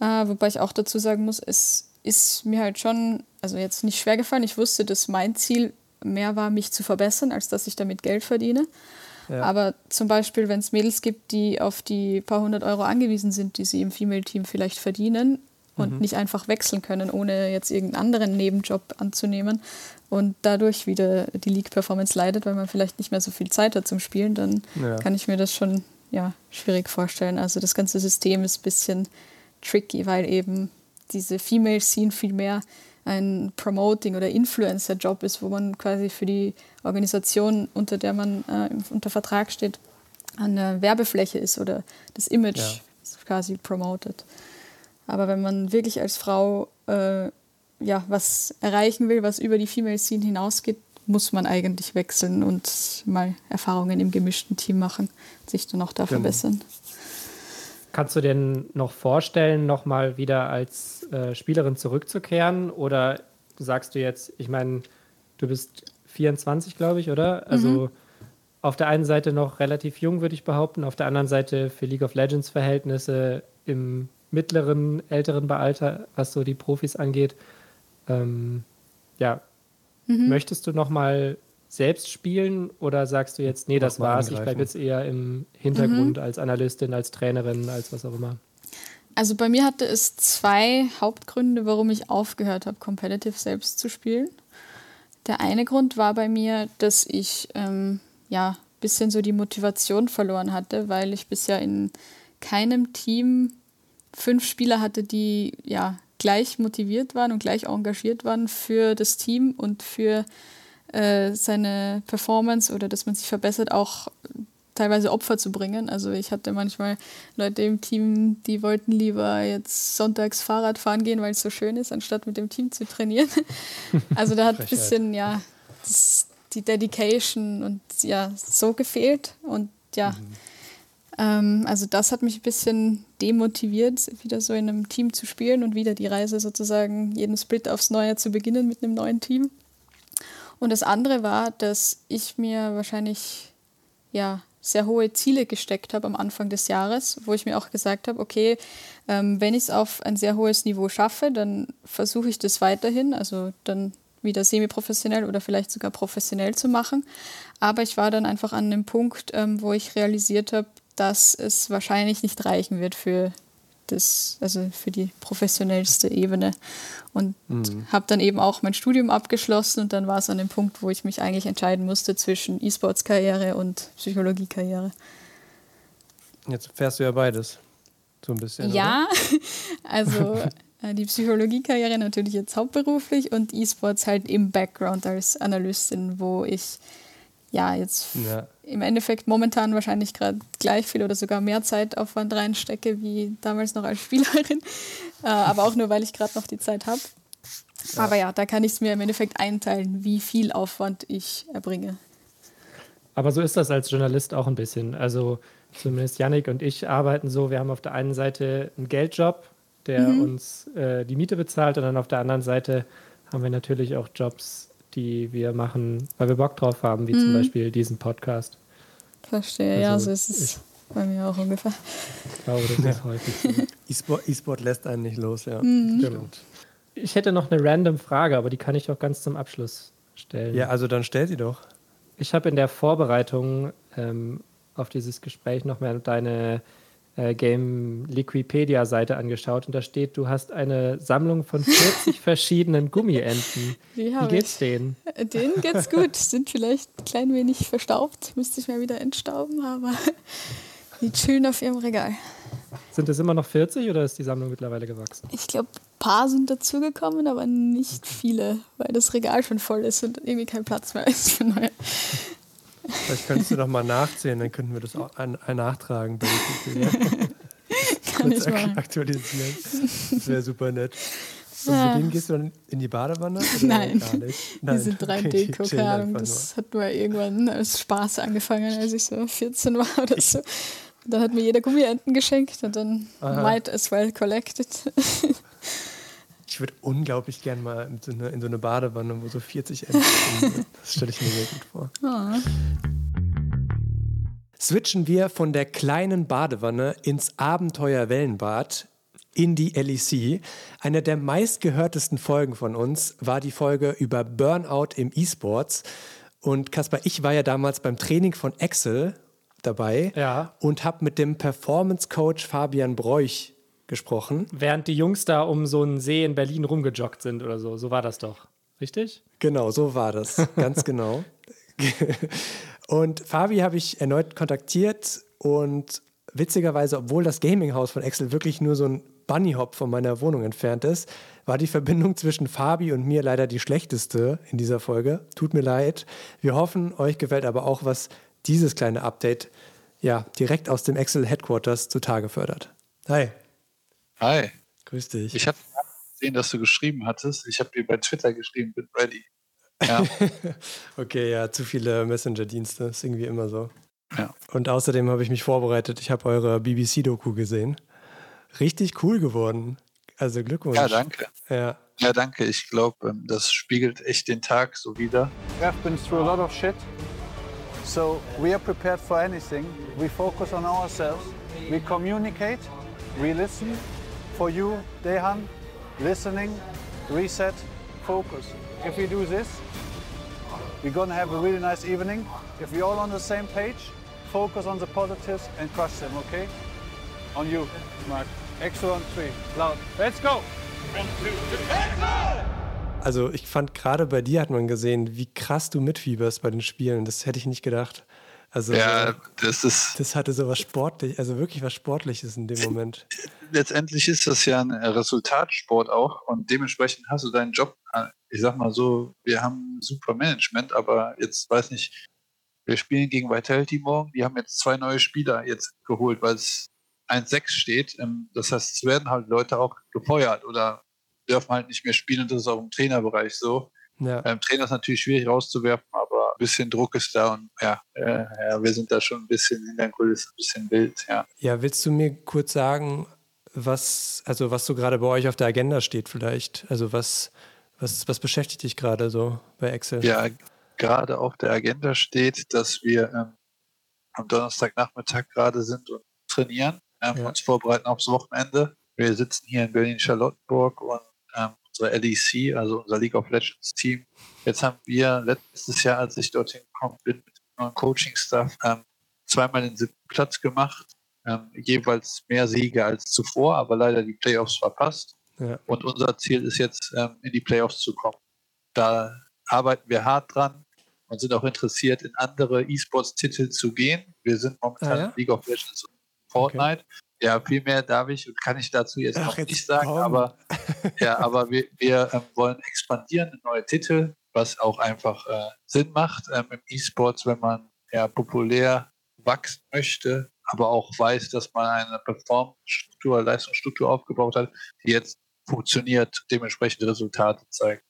Äh, wobei ich auch dazu sagen muss, es ist mir halt schon, also jetzt nicht schwer gefallen. Ich wusste, dass mein Ziel mehr war, mich zu verbessern, als dass ich damit Geld verdiene. Aber zum Beispiel, wenn es Mädels gibt, die auf die paar hundert Euro angewiesen sind, die sie im Female-Team vielleicht verdienen und mhm. nicht einfach wechseln können, ohne jetzt irgendeinen anderen Nebenjob anzunehmen und dadurch wieder die League-Performance leidet, weil man vielleicht nicht mehr so viel Zeit hat zum Spielen, dann ja. kann ich mir das schon ja, schwierig vorstellen. Also das ganze System ist ein bisschen tricky, weil eben diese Female-Scene viel mehr ein Promoting- oder Influencer-Job ist, wo man quasi für die Organisation, unter der man äh, unter Vertrag steht, eine Werbefläche ist oder das Image ja. quasi promotet. Aber wenn man wirklich als Frau äh, ja, was erreichen will, was über die Female Scene hinausgeht, muss man eigentlich wechseln und mal Erfahrungen im gemischten Team machen, sich dann auch da genau. verbessern. Kannst du dir noch vorstellen, nochmal wieder als äh, Spielerin zurückzukehren? Oder sagst du jetzt, ich meine, du bist 24, glaube ich, oder? Also mhm. auf der einen Seite noch relativ jung, würde ich behaupten, auf der anderen Seite für League of Legends Verhältnisse im mittleren, älteren Alter, was so die Profis angeht. Ähm, ja, mhm. möchtest du noch mal selbst spielen oder sagst du jetzt, nee, das war's, ich bleibe jetzt eher im Hintergrund mhm. als Analystin, als Trainerin, als was auch immer? Also bei mir hatte es zwei Hauptgründe, warum ich aufgehört habe, Competitive selbst zu spielen. Der eine Grund war bei mir, dass ich ähm, ja ein bisschen so die Motivation verloren hatte, weil ich bisher in keinem Team fünf Spieler hatte, die ja gleich motiviert waren und gleich engagiert waren für das Team und für äh, seine Performance oder dass man sich verbessert, auch teilweise Opfer zu bringen. Also ich hatte manchmal Leute im Team, die wollten lieber jetzt sonntags Fahrrad fahren gehen, weil es so schön ist, anstatt mit dem Team zu trainieren. Also da hat ein bisschen, ja, das, die Dedication und ja, so gefehlt. Und ja, mhm. Ähm, also das hat mich ein bisschen demotiviert, wieder so in einem Team zu spielen und wieder die Reise sozusagen jeden Split aufs Neue zu beginnen mit einem neuen Team. Und das andere war, dass ich mir wahrscheinlich ja sehr hohe Ziele gesteckt habe am Anfang des Jahres, wo ich mir auch gesagt habe, okay, ähm, wenn ich es auf ein sehr hohes Niveau schaffe, dann versuche ich das weiterhin, also dann wieder semi-professionell oder vielleicht sogar professionell zu machen. Aber ich war dann einfach an einem Punkt, ähm, wo ich realisiert habe, dass es wahrscheinlich nicht reichen wird für das, also für die professionellste Ebene. Und mhm. habe dann eben auch mein Studium abgeschlossen und dann war es an dem Punkt, wo ich mich eigentlich entscheiden musste zwischen E-Sports-Karriere und Psychologie-Karriere. Jetzt fährst du ja beides. So ein bisschen. Ja, also äh, die Psychologie-Karriere natürlich jetzt hauptberuflich und E-Sports halt im Background als Analystin, wo ich ja jetzt ja. Im Endeffekt momentan wahrscheinlich gerade gleich viel oder sogar mehr Zeitaufwand reinstecke wie damals noch als Spielerin. Äh, aber auch nur, weil ich gerade noch die Zeit habe. Ja. Aber ja, da kann ich es mir im Endeffekt einteilen, wie viel Aufwand ich erbringe. Aber so ist das als Journalist auch ein bisschen. Also zumindest Yannick und ich arbeiten so, wir haben auf der einen Seite einen Geldjob, der mhm. uns äh, die Miete bezahlt und dann auf der anderen Seite haben wir natürlich auch Jobs, die wir machen, weil wir Bock drauf haben, wie mhm. zum Beispiel diesen Podcast. Verstehe, also, ja, so ist es bei mir auch ungefähr. Ich glaube, das ist häufig so. E-Sport lässt einen nicht los, ja. Mhm. Stimmt. Ich hätte noch eine random Frage, aber die kann ich auch ganz zum Abschluss stellen. Ja, also dann stell sie doch. Ich habe in der Vorbereitung ähm, auf dieses Gespräch noch mal deine äh, Game Liquipedia Seite angeschaut und da steht, du hast eine Sammlung von 40 verschiedenen Gummienten. Wie geht's denen? Äh, denen geht's gut. Sind vielleicht ein klein wenig verstaubt. Müsste ich mal wieder entstauben, aber liegt schön auf ihrem Regal. Sind es immer noch 40 oder ist die Sammlung mittlerweile gewachsen? Ich glaube, ein paar sind dazugekommen, aber nicht viele, weil das Regal schon voll ist und irgendwie kein Platz mehr ist für neue. Vielleicht könntest du doch mal nachzählen, dann könnten wir das auch ein, ein nachtragen. Kann ich mal. aktualisieren. Das wäre super nett. Und mit denen gehst du dann in die Badewanne? Nein. Nein. Die sind 3D, keine Ahnung. Das hat nur irgendwann als Spaß angefangen, als ich so 14 war oder so. Dann hat mir jeder Gummienten geschenkt und dann Aha. might as well collected. Ich würde unglaublich gern mal in so, eine, in so eine Badewanne, wo so 40 Enten sind. Das stelle ich mir sehr gut vor. Oh. Switchen wir von der kleinen Badewanne ins Abenteuer-Wellenbad in die LEC. Eine der meistgehörtesten Folgen von uns war die Folge über Burnout im E-Sports. Und Kaspar, ich war ja damals beim Training von Excel dabei ja. und habe mit dem Performance Coach Fabian Broich gesprochen. Während die Jungs da um so einen See in Berlin rumgejoggt sind oder so. So war das doch. Richtig? Genau, so war das. Ganz genau. Und Fabi habe ich erneut kontaktiert und witzigerweise, obwohl das Gaming-Haus von Excel wirklich nur so ein Bunny-Hop von meiner Wohnung entfernt ist, war die Verbindung zwischen Fabi und mir leider die schlechteste in dieser Folge. Tut mir leid. Wir hoffen, euch gefällt aber auch, was dieses kleine Update ja direkt aus dem Excel Headquarters zutage fördert. Hi. Hi. Grüß dich. Ich habe gesehen, dass du geschrieben hattest. Ich habe dir bei Twitter geschrieben, bin ready. Ja. okay, ja, zu viele Messenger-Dienste, ist irgendwie immer so. Ja. Und außerdem habe ich mich vorbereitet. Ich habe eure BBC-Doku gesehen. Richtig cool geworden. Also Glückwunsch. Ja, danke. Ja, ja danke. Ich glaube, ähm, das spiegelt echt den Tag so wieder. I've been through a lot of shit. So we are prepared for anything. We focus on ourselves. We communicate. We listen. For you, Dehan, listening, reset, focus. If we do this, we're gonna have a really nice evening. If we're all on the same page, focus on the positives and crush them, okay? On you, Mark. On three. Loud. Let's go! One. Also ich fand gerade bei dir hat man gesehen, wie krass du mitfieberst bei den Spielen. Das hätte ich nicht gedacht. Also ja, das ist. Das hatte so was sportlich, also wirklich was Sportliches in dem Moment. Letztendlich ist das ja ein Resultatsport auch und dementsprechend hast du deinen Job. Ich sag mal so, wir haben super Management, aber jetzt weiß nicht, wir spielen gegen Vitality morgen. Die haben jetzt zwei neue Spieler jetzt geholt, weil es 1-6 steht. Ähm, das heißt, es werden halt Leute auch gefeuert oder dürfen halt nicht mehr spielen und das ist auch im Trainerbereich so. Ja. Beim Trainer ist natürlich schwierig rauszuwerfen, aber bisschen Druck ist da und ja, äh, ja wir sind da schon ein bisschen in der Kulisse, ein bisschen wild, ja. Ja, willst du mir kurz sagen, was, also was so gerade bei euch auf der Agenda steht vielleicht? Also was, was, was beschäftigt dich gerade so bei Excel? Ja, gerade auf der Agenda steht, dass wir ähm, am Donnerstagnachmittag gerade sind und trainieren, ähm, ja. uns vorbereiten aufs Wochenende. Wir sitzen hier in Berlin-Charlottenburg und unsere LEC, also unser League of Legends Team. Jetzt haben wir letztes Jahr, als ich dorthin gekommen bin, mit dem neuen Coaching-Staff, ähm, zweimal den siebten Platz gemacht, ähm, jeweils mehr Siege als zuvor, aber leider die Playoffs verpasst. Ja. Und unser Ziel ist jetzt, ähm, in die Playoffs zu kommen. Da arbeiten wir hart dran und sind auch interessiert, in andere E-Sports-Titel zu gehen. Wir sind momentan ah, ja? in League of Legends und Fortnite. Okay. Ja, viel mehr darf ich und kann ich dazu jetzt Ach, noch jetzt nicht sagen, komm. aber, ja, aber wir, wir ähm, wollen expandieren neue Titel, was auch einfach äh, Sinn macht ähm, im E-Sports, wenn man ja populär wachsen möchte, aber auch weiß, dass man eine Performance-Struktur, Leistungsstruktur aufgebaut hat, die jetzt funktioniert, dementsprechend Resultate zeigt.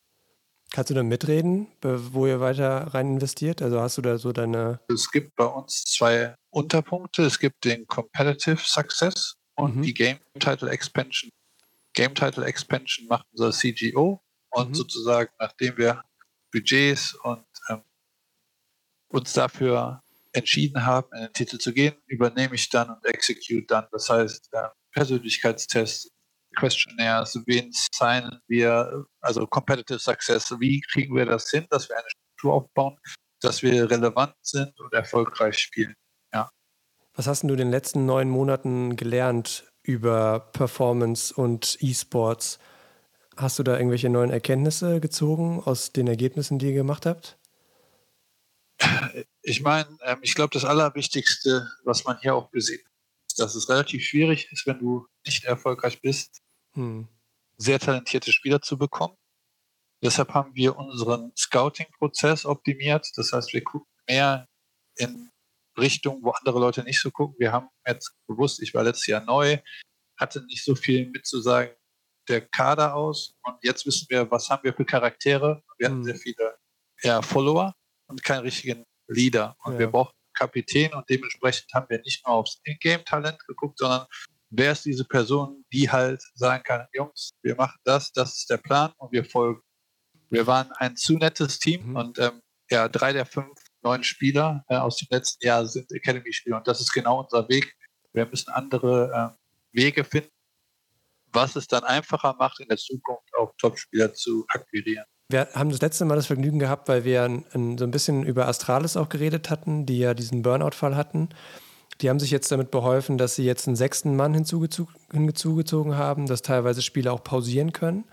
Kannst du da mitreden, wo ihr weiter rein investiert? Also hast du da so deine. Es gibt bei uns zwei Unterpunkte. Es gibt den Competitive Success und mhm. die Game Title Expansion. Game Title Expansion macht unser CGO und mhm. sozusagen, nachdem wir Budgets und ähm, uns dafür entschieden haben, in den Titel zu gehen, übernehme ich dann und execute dann. Das heißt, äh, Persönlichkeitstests, Questionnaires, wen signen wir, also Competitive Success, wie kriegen wir das hin, dass wir eine Struktur aufbauen, dass wir relevant sind und erfolgreich spielen. Ja. Was hast du in den letzten neun Monaten gelernt über Performance und E-Sports? Hast du da irgendwelche neuen Erkenntnisse gezogen aus den Ergebnissen, die ihr gemacht habt? Ich meine, ähm, ich glaube, das Allerwichtigste, was man hier auch gesehen hat, dass es relativ schwierig ist, wenn du nicht erfolgreich bist, hm. sehr talentierte Spieler zu bekommen. Deshalb haben wir unseren Scouting-Prozess optimiert. Das heißt, wir gucken mehr in Richtung, wo andere Leute nicht so gucken. Wir haben jetzt bewusst, ich war letztes Jahr neu, hatte nicht so viel mitzusagen, der Kader aus. Und jetzt wissen wir, was haben wir für Charaktere. Wir hatten hm. sehr viele ja, Follower und keinen richtigen Leader. Und ja. wir brauchen Kapitän und dementsprechend haben wir nicht nur aufs Ingame-Talent geguckt, sondern wer ist diese Person, die halt sagen kann, Jungs, wir machen das, das ist der Plan und wir folgen. Wir waren ein zu nettes Team mhm. und ähm, ja, drei der fünf neuen Spieler äh, aus dem letzten Jahr sind Academy-Spieler und das ist genau unser Weg. Wir müssen andere äh, Wege finden, was es dann einfacher macht, in der Zukunft auch Top-Spieler zu akquirieren. Wir haben das letzte Mal das Vergnügen gehabt, weil wir ein, ein, so ein bisschen über Astralis auch geredet hatten, die ja diesen Burnout-Fall hatten. Die haben sich jetzt damit beholfen, dass sie jetzt einen sechsten Mann hinzugezogen haben, dass teilweise Spiele auch pausieren können.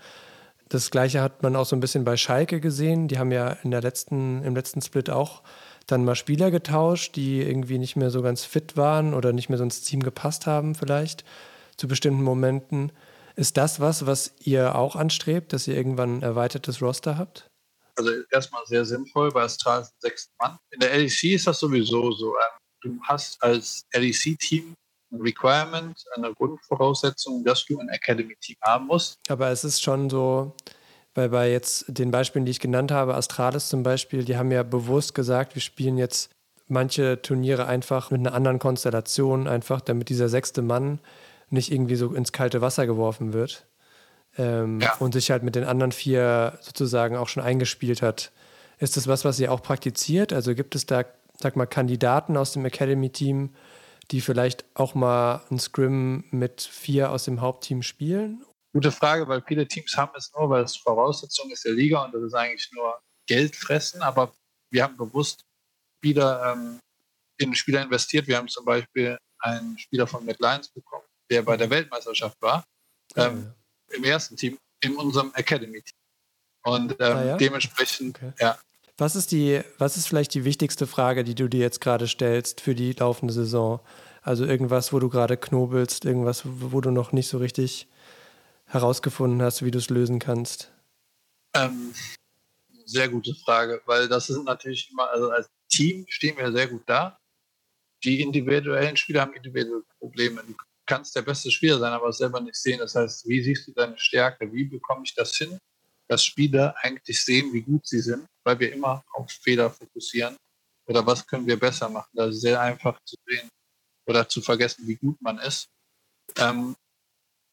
Das gleiche hat man auch so ein bisschen bei Schalke gesehen. Die haben ja in der letzten, im letzten Split auch dann mal Spieler getauscht, die irgendwie nicht mehr so ganz fit waren oder nicht mehr so ins Team gepasst haben, vielleicht zu bestimmten Momenten. Ist das was, was ihr auch anstrebt, dass ihr irgendwann ein erweitertes Roster habt? Also erstmal sehr sinnvoll, bei Astral sind sechs Mann. In der LEC ist das sowieso so. Ähm, du hast als LEC-Team ein Requirement, eine Grundvoraussetzung, dass du ein Academy-Team haben musst. Aber es ist schon so, weil bei jetzt den Beispielen, die ich genannt habe, Astralis zum Beispiel, die haben ja bewusst gesagt, wir spielen jetzt manche Turniere einfach mit einer anderen Konstellation, einfach damit dieser sechste Mann nicht irgendwie so ins kalte Wasser geworfen wird ähm, ja. und sich halt mit den anderen vier sozusagen auch schon eingespielt hat. Ist das was, was ihr auch praktiziert? Also gibt es da sag mal, Kandidaten aus dem Academy-Team, die vielleicht auch mal ein Scrim mit vier aus dem Hauptteam spielen? Gute Frage, weil viele Teams haben es nur, weil es Voraussetzung ist der Liga und das ist eigentlich nur Geld fressen, aber wir haben bewusst wieder ähm, in Spieler investiert. Wir haben zum Beispiel einen Spieler von Mad Lions bekommen, der bei der Weltmeisterschaft war, ähm, ja. im ersten Team, in unserem Academy-Team. Und ähm, ah, ja? dementsprechend, okay. ja. Was ist die, was ist vielleicht die wichtigste Frage, die du dir jetzt gerade stellst für die laufende Saison? Also irgendwas, wo du gerade knobelst, irgendwas, wo du noch nicht so richtig herausgefunden hast, wie du es lösen kannst? Ähm, sehr gute Frage, weil das sind natürlich immer, also als Team stehen wir sehr gut da. Die individuellen Spieler haben individuelle Probleme. Du kannst der beste Spieler sein, aber selber nicht sehen. Das heißt, wie siehst du deine Stärke? Wie bekomme ich das hin, dass Spieler eigentlich sehen, wie gut sie sind, weil wir immer auf Fehler fokussieren. Oder was können wir besser machen? Das ist sehr einfach zu sehen oder zu vergessen, wie gut man ist. Ähm,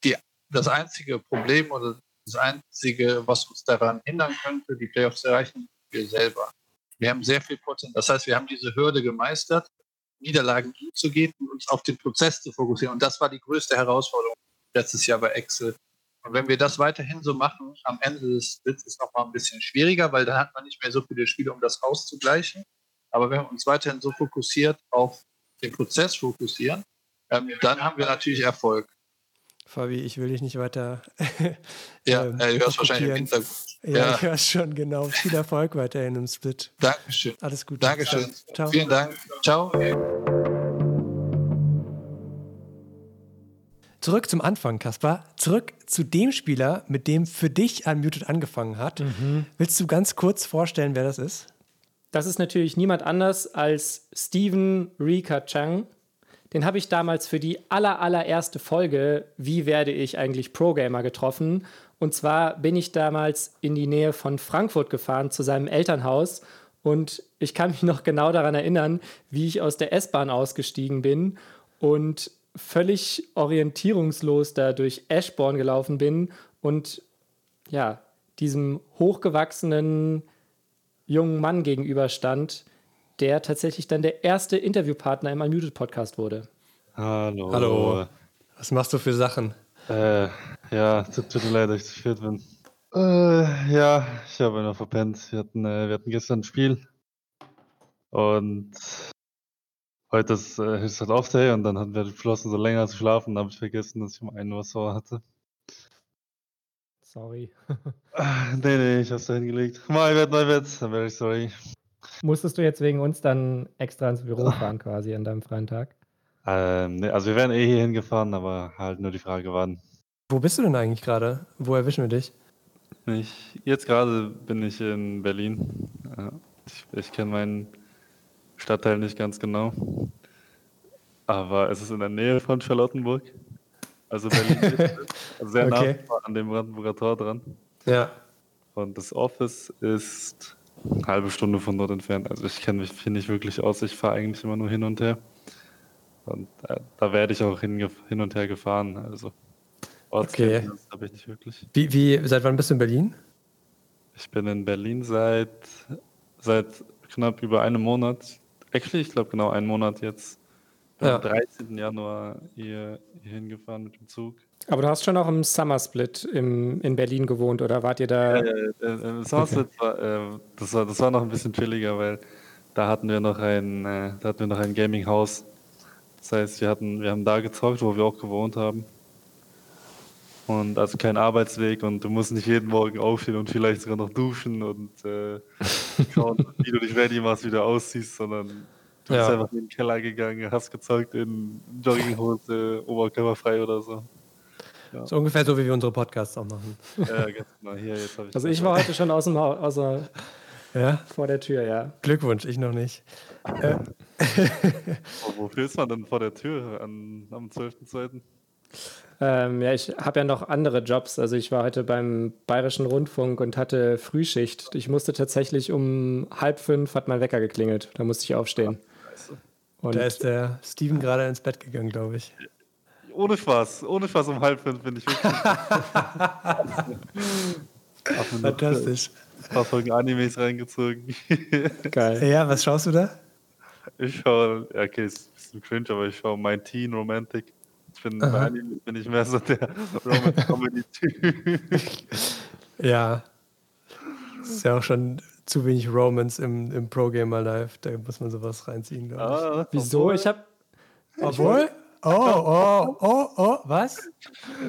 die, das einzige Problem oder das einzige, was uns daran hindern könnte, die Playoffs zu erreichen, wir selber. Wir haben sehr viel Potenzial. Das heißt, wir haben diese Hürde gemeistert, Niederlagen umzugehen und uns auf den Prozess zu fokussieren. Und das war die größte Herausforderung letztes Jahr bei Excel. Und wenn wir das weiterhin so machen, am Ende des Splits ist es nochmal ein bisschen schwieriger, weil dann hat man nicht mehr so viele Spiele, um das auszugleichen. Aber wenn wir uns weiterhin so fokussiert auf den Prozess fokussieren, ähm, dann haben wir natürlich Erfolg. Fabi, ich will dich nicht weiter. ja, ähm, du hörst wahrscheinlich im Hintergrund. Ja, ja, ich höre schon, genau. Viel Erfolg weiterhin im Split. Dankeschön. Alles Gute. Dankeschön. Ciao. Vielen Dank. Ciao. Zurück zum Anfang, Kaspar. Zurück zu dem Spieler, mit dem für dich Unmuted angefangen hat. Mhm. Willst du ganz kurz vorstellen, wer das ist? Das ist natürlich niemand anders als Steven Rika Chang. Den habe ich damals für die aller, allererste Folge Wie werde ich eigentlich Pro-Gamer getroffen. Und zwar bin ich damals in die Nähe von Frankfurt gefahren zu seinem Elternhaus. Und ich kann mich noch genau daran erinnern, wie ich aus der S-Bahn ausgestiegen bin und völlig orientierungslos da durch Ashbourne gelaufen bin und ja, diesem hochgewachsenen jungen Mann gegenüberstand, der tatsächlich dann der erste Interviewpartner im Unmuted Podcast wurde. Hallo. Hallo. Was machst du für Sachen? Äh, ja, tut, tut mir leid, dass ich zu spät bin. Äh, ja, ich habe noch verpennt. Wir hatten, äh, wir hatten gestern ein Spiel und heute ist, äh, ist halt Off-Day und dann hatten wir beschlossen, so länger zu schlafen. Dann habe ich vergessen, dass ich um 1 Uhr so hatte. Sorry. nee, nee, ich hab's da hingelegt. Mal Neuwert, dann wäre ich sorry. Musstest du jetzt wegen uns dann extra ins Büro fahren, quasi an deinem freien Tag? Ähm, nee, also wir wären eh hier hingefahren, aber halt nur die Frage, wann. Wo bist du denn eigentlich gerade? Wo erwischen wir dich? Ich, jetzt gerade bin ich in Berlin. Ich, ich kenne meinen Stadtteil nicht ganz genau. Aber es ist in der Nähe von Charlottenburg. Also Berlin also sehr okay. nah an dem Brandenburger Tor dran. Ja. Und das Office ist eine halbe Stunde von dort entfernt. Also ich kenne mich hier nicht wirklich aus. Ich fahre eigentlich immer nur hin und her. Und äh, da werde ich auch hin, hin, und her gefahren. Also okay. habe ich nicht wirklich. Wie, wie, seit wann bist du in Berlin? Ich bin in Berlin seit, seit knapp über einem Monat. Actually, ich glaube genau einen Monat jetzt. Ja. Am 13. Januar hier, hier hingefahren mit dem Zug. Aber du hast schon auch im Summer Split im, in Berlin gewohnt, oder wart ihr da? Ja, ja, im Summer Split war, äh, das, war, das war noch ein bisschen chilliger, weil da hatten wir noch ein, äh, da hatten wir noch ein Gaming-Haus. Das heißt, wir hatten, wir haben da gezockt, wo wir auch gewohnt haben. Und also kein Arbeitsweg und du musst nicht jeden Morgen aufstehen und vielleicht sogar noch duschen und äh, schauen, wie du dich ready machst, wieder ausziehst, sondern Du ja. bist einfach in den Keller gegangen, hast gezeugt in Jogginghose, oberkörperfrei oder so. Ja. So ungefähr so, wie wir unsere Podcasts auch machen. Ja, ganz genau. Hier, jetzt ich also ich war heute schon aus dem Haus, also ja? vor der Tür, ja. Glückwunsch, ich noch nicht. äh. Wofür ist man denn vor der Tür an, am 12.2.? Ähm, ja, ich habe ja noch andere Jobs. Also ich war heute beim Bayerischen Rundfunk und hatte Frühschicht. Ich musste tatsächlich um halb fünf hat mein Wecker geklingelt. Da musste ich aufstehen. Und da ist der Steven gerade ins Bett gegangen, glaube ich. Ohne Spaß, ohne Spaß um halb fünf bin ich wirklich. Fantastisch. Ein paar Folgen Animes reingezogen. Geil. Ja, was schaust du da? ich schaue, okay, ist ein bisschen cringe, aber ich schaue mein Teen Romantic. Ich bin, bei Anime bin ich mehr so der Romantic Comedy Typ. Ja. Ist ja auch schon zu wenig Romance im, im Pro Gamer Live. Da muss man sowas reinziehen, glaube ich. Ah, Wieso? Ich habe. Obwohl? Oh, oh, oh, oh, was?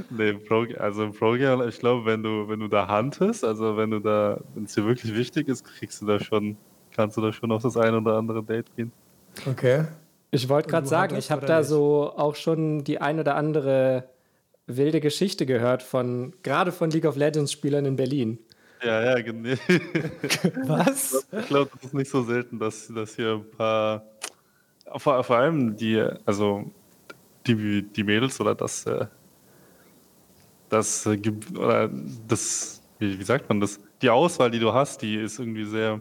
Nee, Pro, also im Pro Gamer, ich glaube, wenn du, wenn du da huntest, also wenn du da, wenn es dir wirklich wichtig ist, kriegst du da schon, kannst du da schon auf das eine oder andere Date gehen. Okay. Ich wollte gerade sagen, ich habe da nicht? so auch schon die ein oder andere wilde Geschichte gehört von, gerade von League of Legends Spielern in Berlin. Ja, ja, genau. Was? Ich glaube, das ist nicht so selten, dass, dass hier ein paar, vor, vor allem die, also die, die Mädels oder das, äh, das, äh, oder das, wie, wie sagt man das? Die Auswahl, die du hast, die ist irgendwie sehr,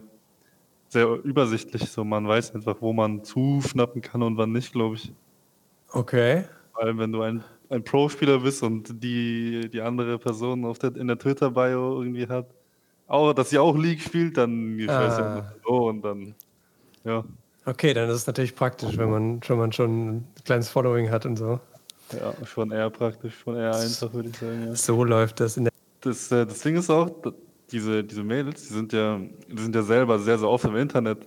sehr übersichtlich. So, man weiß einfach, wo man zuschnappen kann und wann nicht, glaube ich. Okay. Vor allem, wenn du ein, ein Pro-Spieler bist und die, die andere Person auf der, in der Twitter-Bio irgendwie hat, auch, dass sie auch League spielt, dann ich ah. weiß ja so und dann, ja. Okay, dann ist es natürlich praktisch, wenn man schon, man schon ein kleines Following hat und so. Ja, schon eher praktisch, schon eher einfach, würde ich sagen. Ja. So läuft das in der. Das, äh, das Ding ist auch, diese, diese Mädels, die sind ja, die sind ja selber sehr, sehr oft im Internet.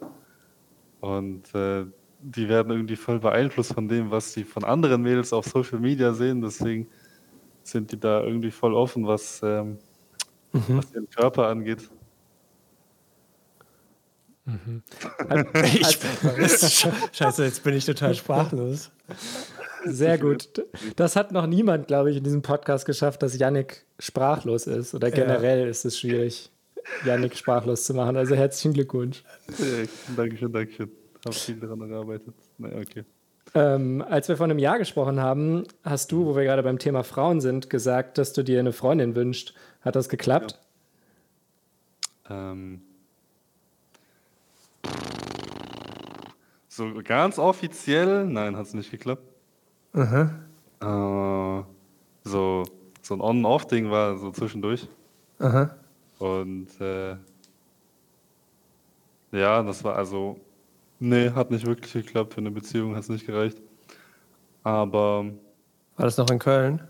Und äh, die werden irgendwie voll beeinflusst von dem, was die von anderen Mädels auf Social Media sehen. Deswegen sind die da irgendwie voll offen, was, ähm, mhm. was ihren Körper angeht. Mhm. ich, scheiße, jetzt bin ich total sprachlos. Sehr gut. Das hat noch niemand, glaube ich, in diesem Podcast geschafft, dass Yannick sprachlos ist. Oder generell ja. ist es schwierig, Yannick sprachlos zu machen. Also herzlichen Glückwunsch. Ja, Dankeschön, Dankeschön. Habe viel daran gearbeitet. Naja, okay. Ähm, als wir vor einem Jahr gesprochen haben, hast du, wo wir gerade beim Thema Frauen sind, gesagt, dass du dir eine Freundin wünschst. Hat das geklappt? Ja. Ähm, so ganz offiziell, nein, hat es nicht geklappt. Aha. Äh, so, so ein On-Off-Ding war so zwischendurch. Aha. Und äh, ja, das war also, nee, hat nicht wirklich geklappt. Für eine Beziehung hat es nicht gereicht. Aber. War das noch in Köln?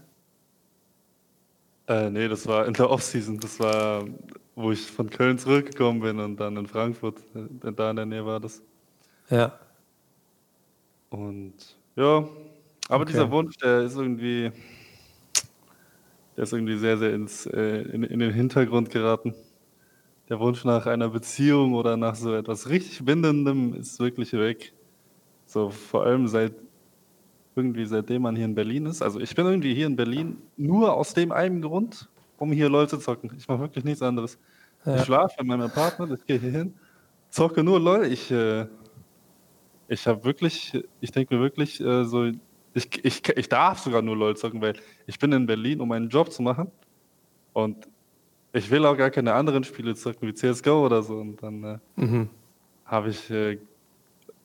Äh, nee, das war in der Off-Season. Das war, wo ich von Köln zurückgekommen bin und dann in Frankfurt. Äh, da in der Nähe war das. Ja. Und ja, aber okay. dieser Wunsch, der ist irgendwie, der ist irgendwie sehr, sehr ins, äh, in, in den Hintergrund geraten. Der Wunsch nach einer Beziehung oder nach so etwas richtig Bindendem ist wirklich weg. So vor allem seit irgendwie seitdem man hier in Berlin ist. Also ich bin irgendwie hier in Berlin nur aus dem einen Grund, um hier LOL zu zocken. Ich mache wirklich nichts anderes. Ja. Ich schlafe in meinem Apartment, ich gehe hier hin, zocke nur LOL. Ich, äh, ich habe wirklich, ich denke mir wirklich äh, so, ich, ich, ich darf sogar nur LOL zocken, weil ich bin in Berlin, um einen Job zu machen. Und ich will auch gar keine anderen Spiele zocken, wie CSGO oder so. Und dann äh, mhm. habe ich äh,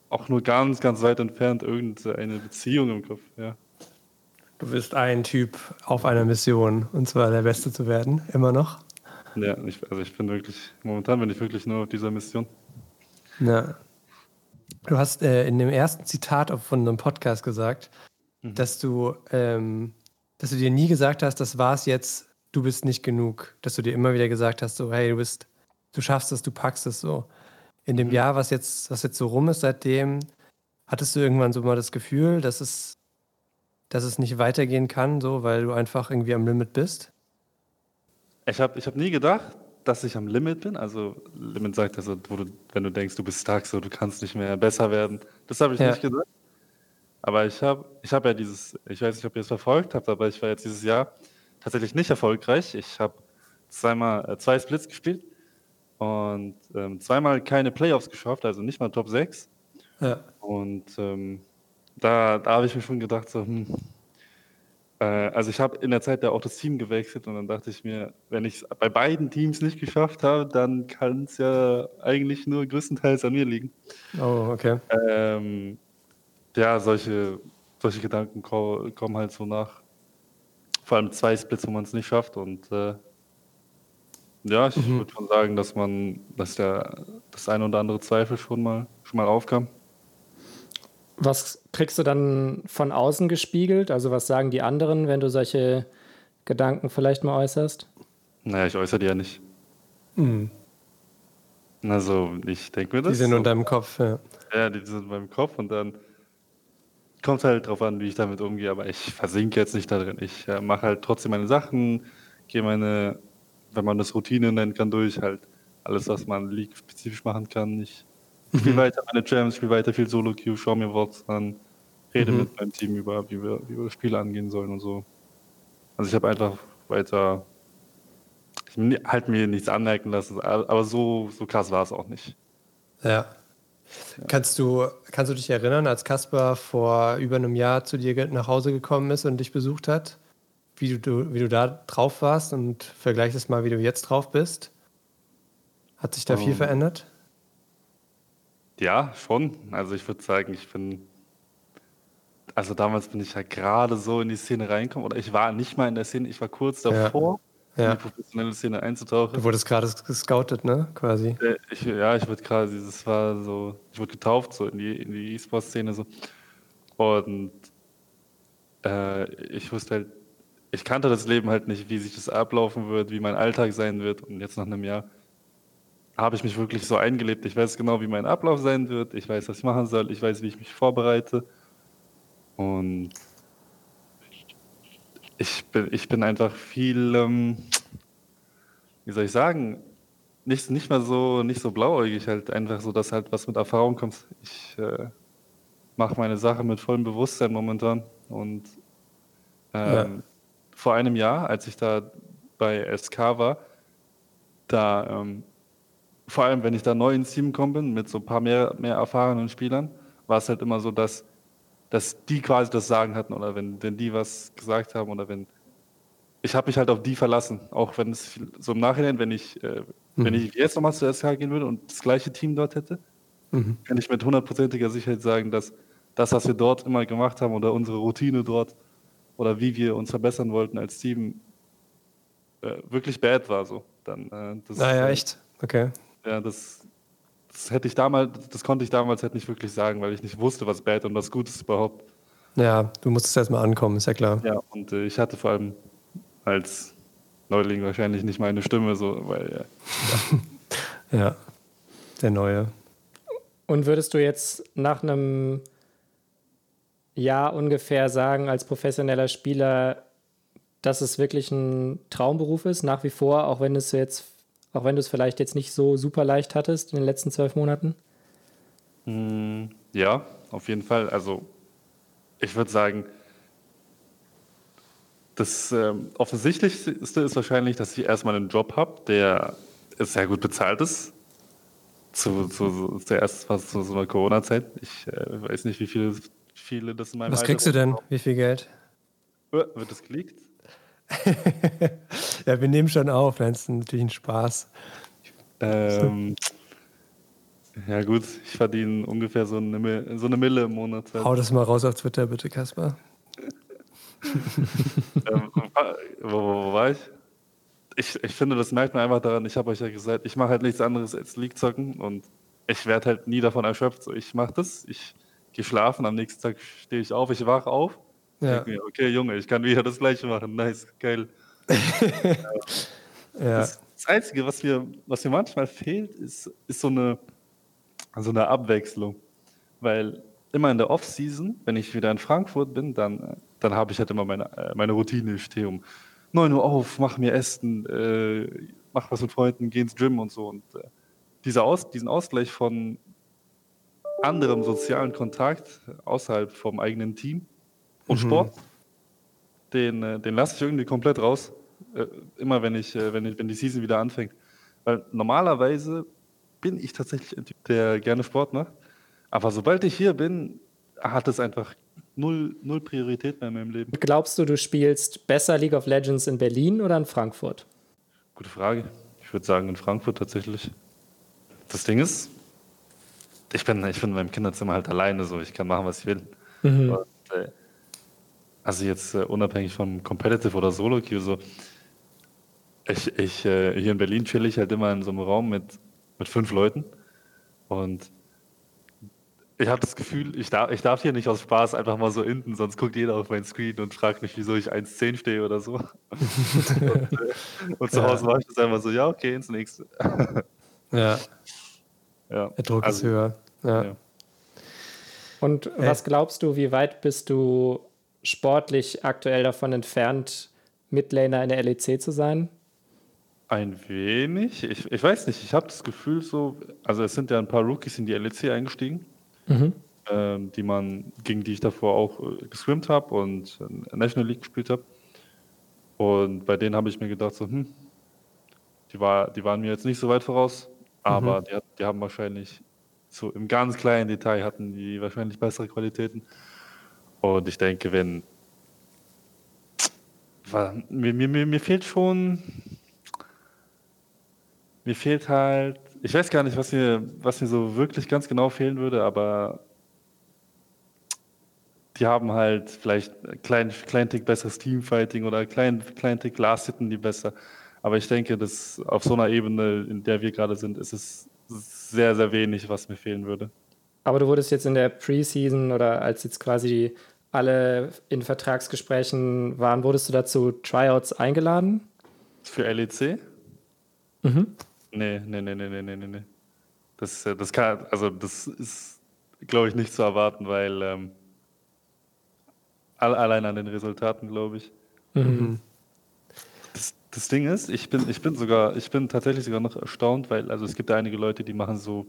auch nur ganz, ganz weit entfernt irgendeine Beziehung im Kopf. Ja. Du bist ein Typ auf einer Mission, und zwar der Beste zu werden, immer noch. Ja, ich, also ich bin wirklich, momentan bin ich wirklich nur auf dieser Mission. Ja. Du hast äh, in dem ersten Zitat von einem Podcast gesagt, mhm. dass du, ähm, dass du dir nie gesagt hast, das war's jetzt, du bist nicht genug. Dass du dir immer wieder gesagt hast, so, hey, du bist, du schaffst es, du packst es so. In dem mhm. Jahr, was jetzt, was jetzt so rum ist, seitdem, hattest du irgendwann so mal das Gefühl, dass es, dass es nicht weitergehen kann, so, weil du einfach irgendwie am Limit bist? Ich habe ich hab nie gedacht, dass ich am Limit bin. Also Limit sagt also, wo du, wenn du denkst, du bist stark, so du kannst nicht mehr besser werden. Das habe ich ja. nicht gesagt. Aber ich habe ich hab ja dieses, ich weiß nicht, ob ihr es verfolgt habt, aber ich war jetzt dieses Jahr tatsächlich nicht erfolgreich. Ich habe zweimal äh, zwei Splits gespielt und ähm, zweimal keine Playoffs geschafft, also nicht mal Top 6. Ja. Und ähm, da, da habe ich mir schon gedacht, so, hm, äh, also ich habe in der Zeit ja auch das Team gewechselt und dann dachte ich mir, wenn ich es bei beiden Teams nicht geschafft habe, dann kann es ja eigentlich nur größtenteils an mir liegen. Oh, okay. Ähm, ja, solche, solche Gedanken kommen halt so nach. Vor allem zwei Splits, wo man es nicht schafft. Und äh, ja, ich mhm. würde schon sagen, dass man, dass der das eine oder andere Zweifel schon mal schon mal aufkam. Was kriegst du dann von außen gespiegelt? Also was sagen die anderen, wenn du solche Gedanken vielleicht mal äußerst? Naja, ich äußere die ja nicht. Mhm. Also, ich denke mir das. Die sind so. in deinem Kopf, ja. Ja, die sind in meinem Kopf und dann kommt halt drauf an, wie ich damit umgehe, aber ich versinke jetzt nicht da drin. Ich äh, mache halt trotzdem meine Sachen, gehe meine, wenn man das Routine nennen kann, durch, halt alles, was man League-spezifisch machen kann. Ich mhm. spiele weiter meine Jams, spiele weiter viel Solo-Queue, schaue mir Worts an, rede mhm. mit meinem Team über, wie wir, wie wir Spiele angehen sollen und so. Also ich habe einfach weiter ich halt mir nichts anmerken lassen, aber so, so krass war es auch nicht. Ja. Ja. Kannst du, kannst du dich erinnern, als Kaspar vor über einem Jahr zu dir nach Hause gekommen ist und dich besucht hat, wie du, wie du da drauf warst und vergleich es mal, wie du jetzt drauf bist? Hat sich da um, viel ähm. verändert? Ja, schon. Also ich würde sagen, ich bin also damals bin ich ja gerade so in die Szene reingekommen, oder ich war nicht mal in der Szene, ich war kurz davor, ja. In die professionelle Szene einzutauchen. Du wurdest gerade gescoutet, ne? Quasi. Äh, ich, ja, ich wurde gerade, das war so, ich wurde getauft so in die in die E-Sport-Szene so. Und äh, ich wusste halt, ich kannte das Leben halt nicht, wie sich das ablaufen wird, wie mein Alltag sein wird. Und jetzt nach einem Jahr habe ich mich wirklich so eingelebt. Ich weiß genau, wie mein Ablauf sein wird. Ich weiß, was ich machen soll. Ich weiß, wie ich mich vorbereite. Und ich bin, ich bin einfach viel, ähm, wie soll ich sagen, nicht, nicht mal so, nicht so blauäugig, halt einfach so, dass halt was mit Erfahrung kommt. Ich äh, mache meine Sache mit vollem Bewusstsein momentan. Und ähm, ja. vor einem Jahr, als ich da bei SK war, da, ähm, vor allem wenn ich da neu ins Team gekommen bin, mit so ein paar mehr, mehr erfahrenen Spielern, war es halt immer so, dass dass die quasi das Sagen hatten oder wenn, wenn die was gesagt haben oder wenn. Ich habe mich halt auf die verlassen, auch wenn es so im Nachhinein, wenn ich, äh, mhm. wenn ich jetzt nochmal zur SK gehen würde und das gleiche Team dort hätte, mhm. kann ich mit hundertprozentiger Sicherheit sagen, dass das, was wir dort immer gemacht haben oder unsere Routine dort oder wie wir uns verbessern wollten als Team, äh, wirklich bad war so. Dann, äh, das, naja, ah echt? Okay. Ja, das das hätte ich damals, das konnte ich damals halt nicht wirklich sagen, weil ich nicht wusste, was bad und was gut ist überhaupt. Ja, du musstest erstmal ankommen, ist ja klar. Ja, und äh, ich hatte vor allem als Neuling wahrscheinlich nicht meine Stimme, so, weil ja. ja, der Neue. Und würdest du jetzt nach einem Jahr ungefähr sagen, als professioneller Spieler, dass es wirklich ein Traumberuf ist, nach wie vor, auch wenn es jetzt auch wenn du es vielleicht jetzt nicht so super leicht hattest in den letzten zwölf Monaten? Hm, ja, auf jeden Fall. Also ich würde sagen, das ähm, Offensichtlichste ist wahrscheinlich, dass ich erstmal einen Job habe, der sehr gut bezahlt ist. Zu, zu, zuerst fast zu so einer Corona-Zeit. Ich äh, weiß nicht, wie viele, viele das in meinem Was Alter kriegst du denn? Wie viel Geld? Wird das geleakt? ja, wir nehmen schon auf, das ist natürlich ein Spaß. Ähm, ja, gut, ich verdiene ungefähr so eine, so eine Mille im Monat. Hau das mal raus auf Twitter, bitte, Kaspar. ähm, wo, wo, war ich? ich? Ich finde, das merkt man einfach daran. Ich habe euch ja gesagt, ich mache halt nichts anderes als League zocken und ich werde halt nie davon erschöpft. So, ich mache das, ich gehe schlafen, am nächsten Tag stehe ich auf, ich wache auf ja. Mir, okay, Junge, ich kann wieder das Gleiche machen. Nice, geil. ja. das, das, Einzige, was mir, was mir manchmal fehlt, ist, ist so, eine, so eine Abwechslung. Weil immer in der Off-Season, wenn ich wieder in Frankfurt bin, dann, dann habe ich halt immer meine, äh, meine Routine. Ich stehe um 9 Uhr auf, mache mir Essen, äh, mach was mit Freunden, gehe ins Gym und so. Und äh, dieser Aus, diesen Ausgleich von anderem sozialen Kontakt außerhalb vom eigenen Team, und mhm. Sport, den, äh, den lasse ich irgendwie komplett raus. Äh, immer wenn ich, äh, wenn ich, wenn die Season wieder anfängt. Weil normalerweise bin ich tatsächlich ein Typ, der gerne Sport macht. Aber sobald ich hier bin, hat es einfach null, null Priorität mehr in meinem Leben. Glaubst du, du spielst besser League of Legends in Berlin oder in Frankfurt? Gute Frage. Ich würde sagen in Frankfurt tatsächlich. Das Ding ist, ich bin, ich bin in meinem Kinderzimmer halt alleine so. Ich kann machen, was ich will. Mhm. Und, äh, also jetzt äh, unabhängig von Competitive oder Solo-Queue, so. Ich, ich äh, hier in Berlin chill ich halt immer in so einem Raum mit, mit fünf Leuten. Und ich habe das Gefühl, ich darf, ich darf hier nicht aus Spaß einfach mal so inden, sonst guckt jeder auf meinen Screen und fragt mich, wieso ich 1,10 stehe oder so. und, äh, und, zu Hause ja. war ich das einfach so, ja, okay, ins nächste. ja. ja. Der Druck also, ist höher. Ja. ja. Und was glaubst du, wie weit bist du sportlich aktuell davon entfernt, Midlaner in der LEC zu sein? Ein wenig. Ich, ich weiß nicht, ich habe das Gefühl so, also es sind ja ein paar Rookies in die LEC eingestiegen, mhm. ähm, die man, gegen die ich davor auch äh, geswimmt habe und National League gespielt habe. Und bei denen habe ich mir gedacht, so, hm, die, war, die waren mir jetzt nicht so weit voraus, aber mhm. die, die haben wahrscheinlich so im ganz kleinen Detail hatten die wahrscheinlich bessere Qualitäten. Und ich denke, wenn mir, mir, mir fehlt schon mir fehlt halt, ich weiß gar nicht, was mir, was mir so wirklich ganz genau fehlen würde, aber die haben halt vielleicht klein, klein Tick besseres Teamfighting oder klein, klein Tick Last Hitten die besser. Aber ich denke, dass auf so einer Ebene, in der wir gerade sind, ist es sehr, sehr wenig, was mir fehlen würde. Aber du wurdest jetzt in der Preseason oder als jetzt quasi alle in Vertragsgesprächen waren, wurdest du dazu Tryouts eingeladen? Für LEC? Mhm. Nee, nee, nee, nee, nee, nee, nee. Das, das kann, also das ist, glaube ich, nicht zu erwarten, weil ähm, allein an den Resultaten, glaube ich. Mhm. Das, das, Ding ist, ich bin, ich bin sogar, ich bin tatsächlich sogar noch erstaunt, weil, also es gibt einige Leute, die machen so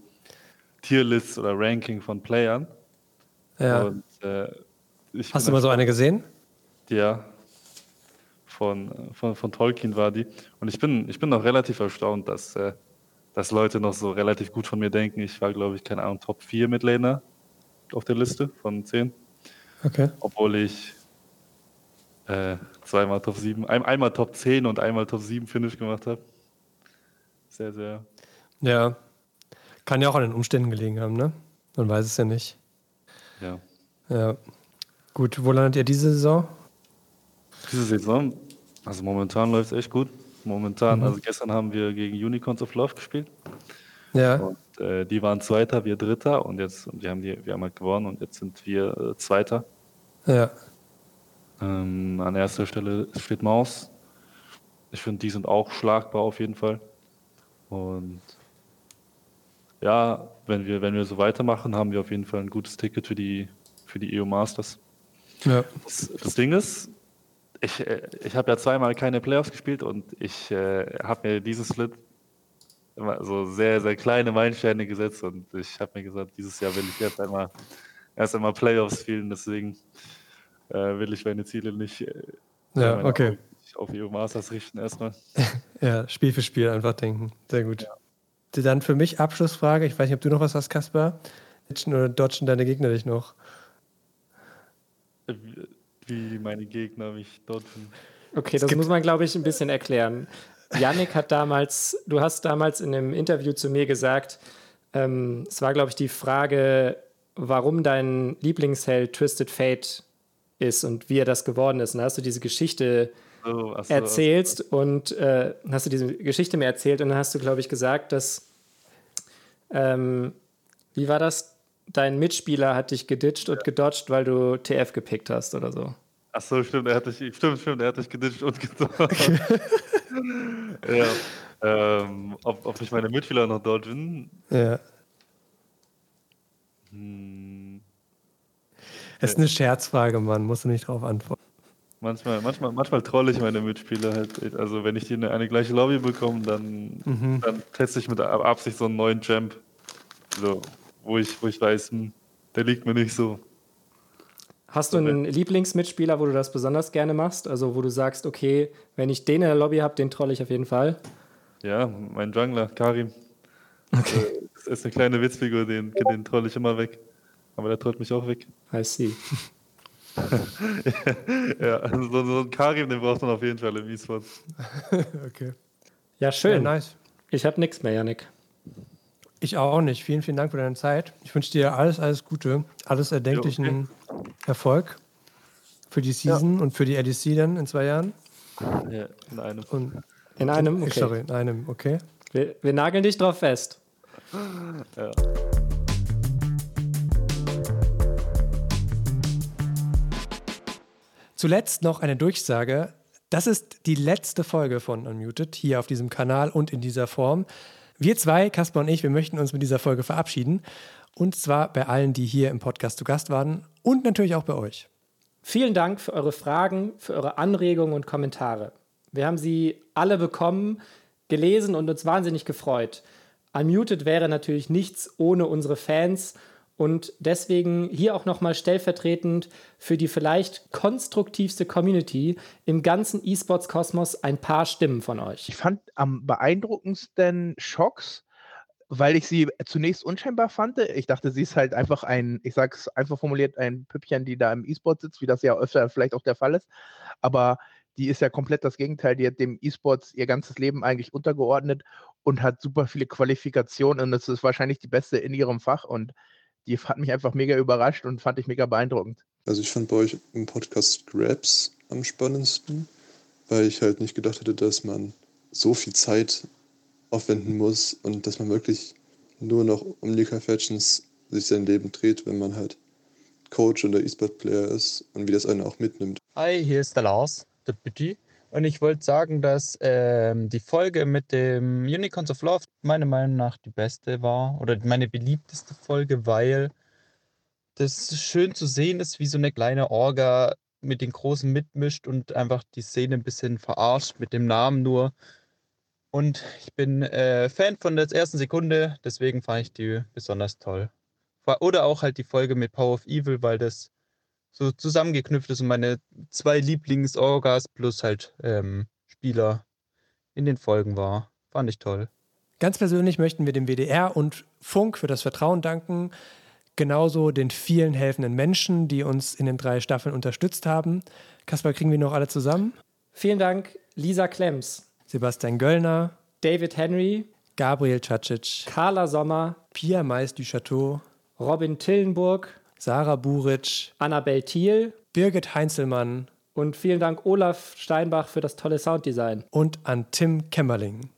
Tierlists oder Ranking von Playern. Ja. Und, äh, Hast du mal so eine gesehen? Ja, von, von, von Tolkien war die. Und ich bin, ich bin noch relativ erstaunt, dass, äh, dass Leute noch so relativ gut von mir denken. Ich war, glaube ich, keine Ahnung, Top 4 Midlaner auf der Liste von 10. Okay. Obwohl ich äh, zweimal Top 7, ein, einmal Top 10 und einmal Top 7 Finish gemacht habe. Sehr, sehr. Ja. Kann ja auch an den Umständen gelegen haben, ne? Man weiß es ja nicht. Ja. Ja. Gut, wo landet ihr diese Saison? Diese Saison also momentan läuft es echt gut. Momentan, mhm. also gestern haben wir gegen Unicorns of Love gespielt. Ja. Und, äh, die waren Zweiter, wir Dritter und jetzt, wir haben, die, wir haben halt gewonnen und jetzt sind wir äh, Zweiter. Ja. Ähm, an erster Stelle steht Maus. Ich finde, die sind auch schlagbar auf jeden Fall. Und ja, wenn wir, wenn wir so weitermachen, haben wir auf jeden Fall ein gutes Ticket für die, für die EU Masters. Ja. Das, das Ding ist, ich, äh, ich habe ja zweimal keine Playoffs gespielt und ich äh, habe mir diesen Split immer so sehr, sehr kleine Meilensteine gesetzt und ich habe mir gesagt, dieses Jahr will ich jetzt einmal erst einmal Playoffs spielen, deswegen äh, will ich meine Ziele nicht äh, ja, okay. auf EU Masters richten erstmal. ja, Spiel für Spiel einfach denken. Sehr gut. Ja. Dann für mich Abschlussfrage, ich weiß nicht, ob du noch was hast, Kaspar. Oder dodgen deine Gegner dich noch? Wie meine Gegner mich dodgen. Okay, das muss man, glaube ich, ein bisschen erklären. Yannick hat damals, du hast damals in einem Interview zu mir gesagt, ähm, es war, glaube ich, die Frage, warum dein Lieblingsheld Twisted Fate ist und wie er das geworden ist. Und da hast du diese Geschichte oh, so, erzählst so. und äh, hast du diese Geschichte mir erzählt und dann hast du, glaube ich, gesagt, dass ähm, wie war das? Dein Mitspieler hat dich geditcht und gedodged, weil du TF gepickt hast oder so. Ach so, stimmt, er hat dich, stimmt, stimmt, er hat dich geditcht und gedodged. ja. Ähm, ob, ob ich meine Mitspieler noch dodgen? Ja. Hm. Es ist eine Scherzfrage, Mann, musst du nicht drauf antworten. Manchmal, manchmal, manchmal trolle ich meine Mitspieler halt. Also wenn ich die in eine gleiche Lobby bekomme, dann, mhm. dann teste ich mit Absicht so einen neuen Champ. So, wo ich, wo ich weiß, hm, der liegt mir nicht so. Hast du einen Lieblingsmitspieler, wo du das besonders gerne machst? Also wo du sagst, okay, wenn ich den in der Lobby habe, den trolle ich auf jeden Fall? Ja, mein Jungler, Karim. Okay. Das ist eine kleine Witzfigur, den, den trolle ich immer weg. Aber der trollt mich auch weg. I see. ja, also so, so ein Karim, den braucht man auf jeden Fall im E-Sport. okay. Ja, schön. Ja, nice. Ich habe nichts mehr, Janik. Ich auch nicht. Vielen, vielen Dank für deine Zeit. Ich wünsche dir alles, alles Gute, alles erdenklichen okay. Erfolg für die Season ja. und für die LEC dann in zwei Jahren. Ja, in einem. Und in einem, okay. Sorry, in einem, okay. Wir, wir nageln dich drauf fest. Ja. Zuletzt noch eine Durchsage. Das ist die letzte Folge von Unmuted hier auf diesem Kanal und in dieser Form. Wir zwei, Kasper und ich, wir möchten uns mit dieser Folge verabschieden. Und zwar bei allen, die hier im Podcast zu Gast waren und natürlich auch bei euch. Vielen Dank für eure Fragen, für eure Anregungen und Kommentare. Wir haben sie alle bekommen, gelesen und uns wahnsinnig gefreut. Unmuted wäre natürlich nichts ohne unsere Fans und deswegen hier auch nochmal stellvertretend für die vielleicht konstruktivste Community im ganzen E-Sports-Kosmos ein paar Stimmen von euch. Ich fand am beeindruckendsten Schocks, weil ich sie zunächst unscheinbar fand. Ich dachte, sie ist halt einfach ein, ich sag's einfach formuliert, ein Püppchen, die da im E-Sport sitzt, wie das ja öfter vielleicht auch der Fall ist. Aber die ist ja komplett das Gegenteil. Die hat dem E-Sports ihr ganzes Leben eigentlich untergeordnet und hat super viele Qualifikationen und das ist wahrscheinlich die beste in ihrem Fach und die hat mich einfach mega überrascht und fand ich mega beeindruckend. Also ich fand bei euch im Podcast Grabs am spannendsten, weil ich halt nicht gedacht hätte, dass man so viel Zeit aufwenden muss und dass man wirklich nur noch um of Legends sich sein Leben dreht, wenn man halt Coach oder E-Sport-Player ist und wie das einen auch mitnimmt. Hi, hier ist der Lars, der Petit. Und ich wollte sagen, dass ähm, die Folge mit dem Unicorns of Love meiner Meinung nach die beste war oder meine beliebteste Folge, weil das schön zu sehen ist, wie so eine kleine Orga mit den Großen mitmischt und einfach die Szene ein bisschen verarscht mit dem Namen nur. Und ich bin äh, Fan von der ersten Sekunde, deswegen fand ich die besonders toll. Oder auch halt die Folge mit Power of Evil, weil das so zusammengeknüpft ist und meine zwei Lieblingsorgas plus halt ähm, Spieler in den Folgen war. Fand ich toll. Ganz persönlich möchten wir dem WDR und Funk für das Vertrauen danken. Genauso den vielen helfenden Menschen, die uns in den drei Staffeln unterstützt haben. Kaspar, kriegen wir noch alle zusammen? Vielen Dank, Lisa Klemms, Sebastian Göllner, David Henry, Gabriel Cacic, Carla Sommer, Pia Mais du Chateau, Robin Tillenburg, Sarah Buric, Annabel Thiel, Birgit Heinzelmann und vielen Dank Olaf Steinbach für das tolle Sounddesign. Und an Tim Kämmerling.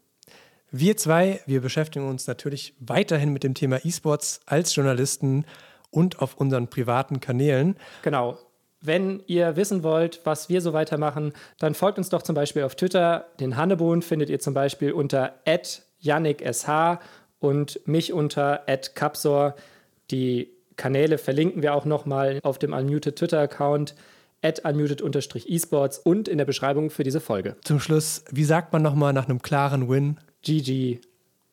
Wir zwei, wir beschäftigen uns natürlich weiterhin mit dem Thema E-Sports als Journalisten und auf unseren privaten Kanälen. Genau. Wenn ihr wissen wollt, was wir so weitermachen, dann folgt uns doch zum Beispiel auf Twitter. Den Hannebohn findet ihr zum Beispiel unter @yannicksh und mich unter @capsor. Die Kanäle verlinken wir auch nochmal auf dem Unmuted Twitter-Account at unmuted-esports und in der Beschreibung für diese Folge. Zum Schluss, wie sagt man nochmal nach einem klaren Win? GG,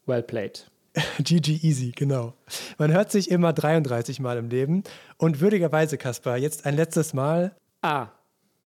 well played. GG easy, genau. Man hört sich immer 33 Mal im Leben. Und würdigerweise, Kaspar, jetzt ein letztes Mal. Ah,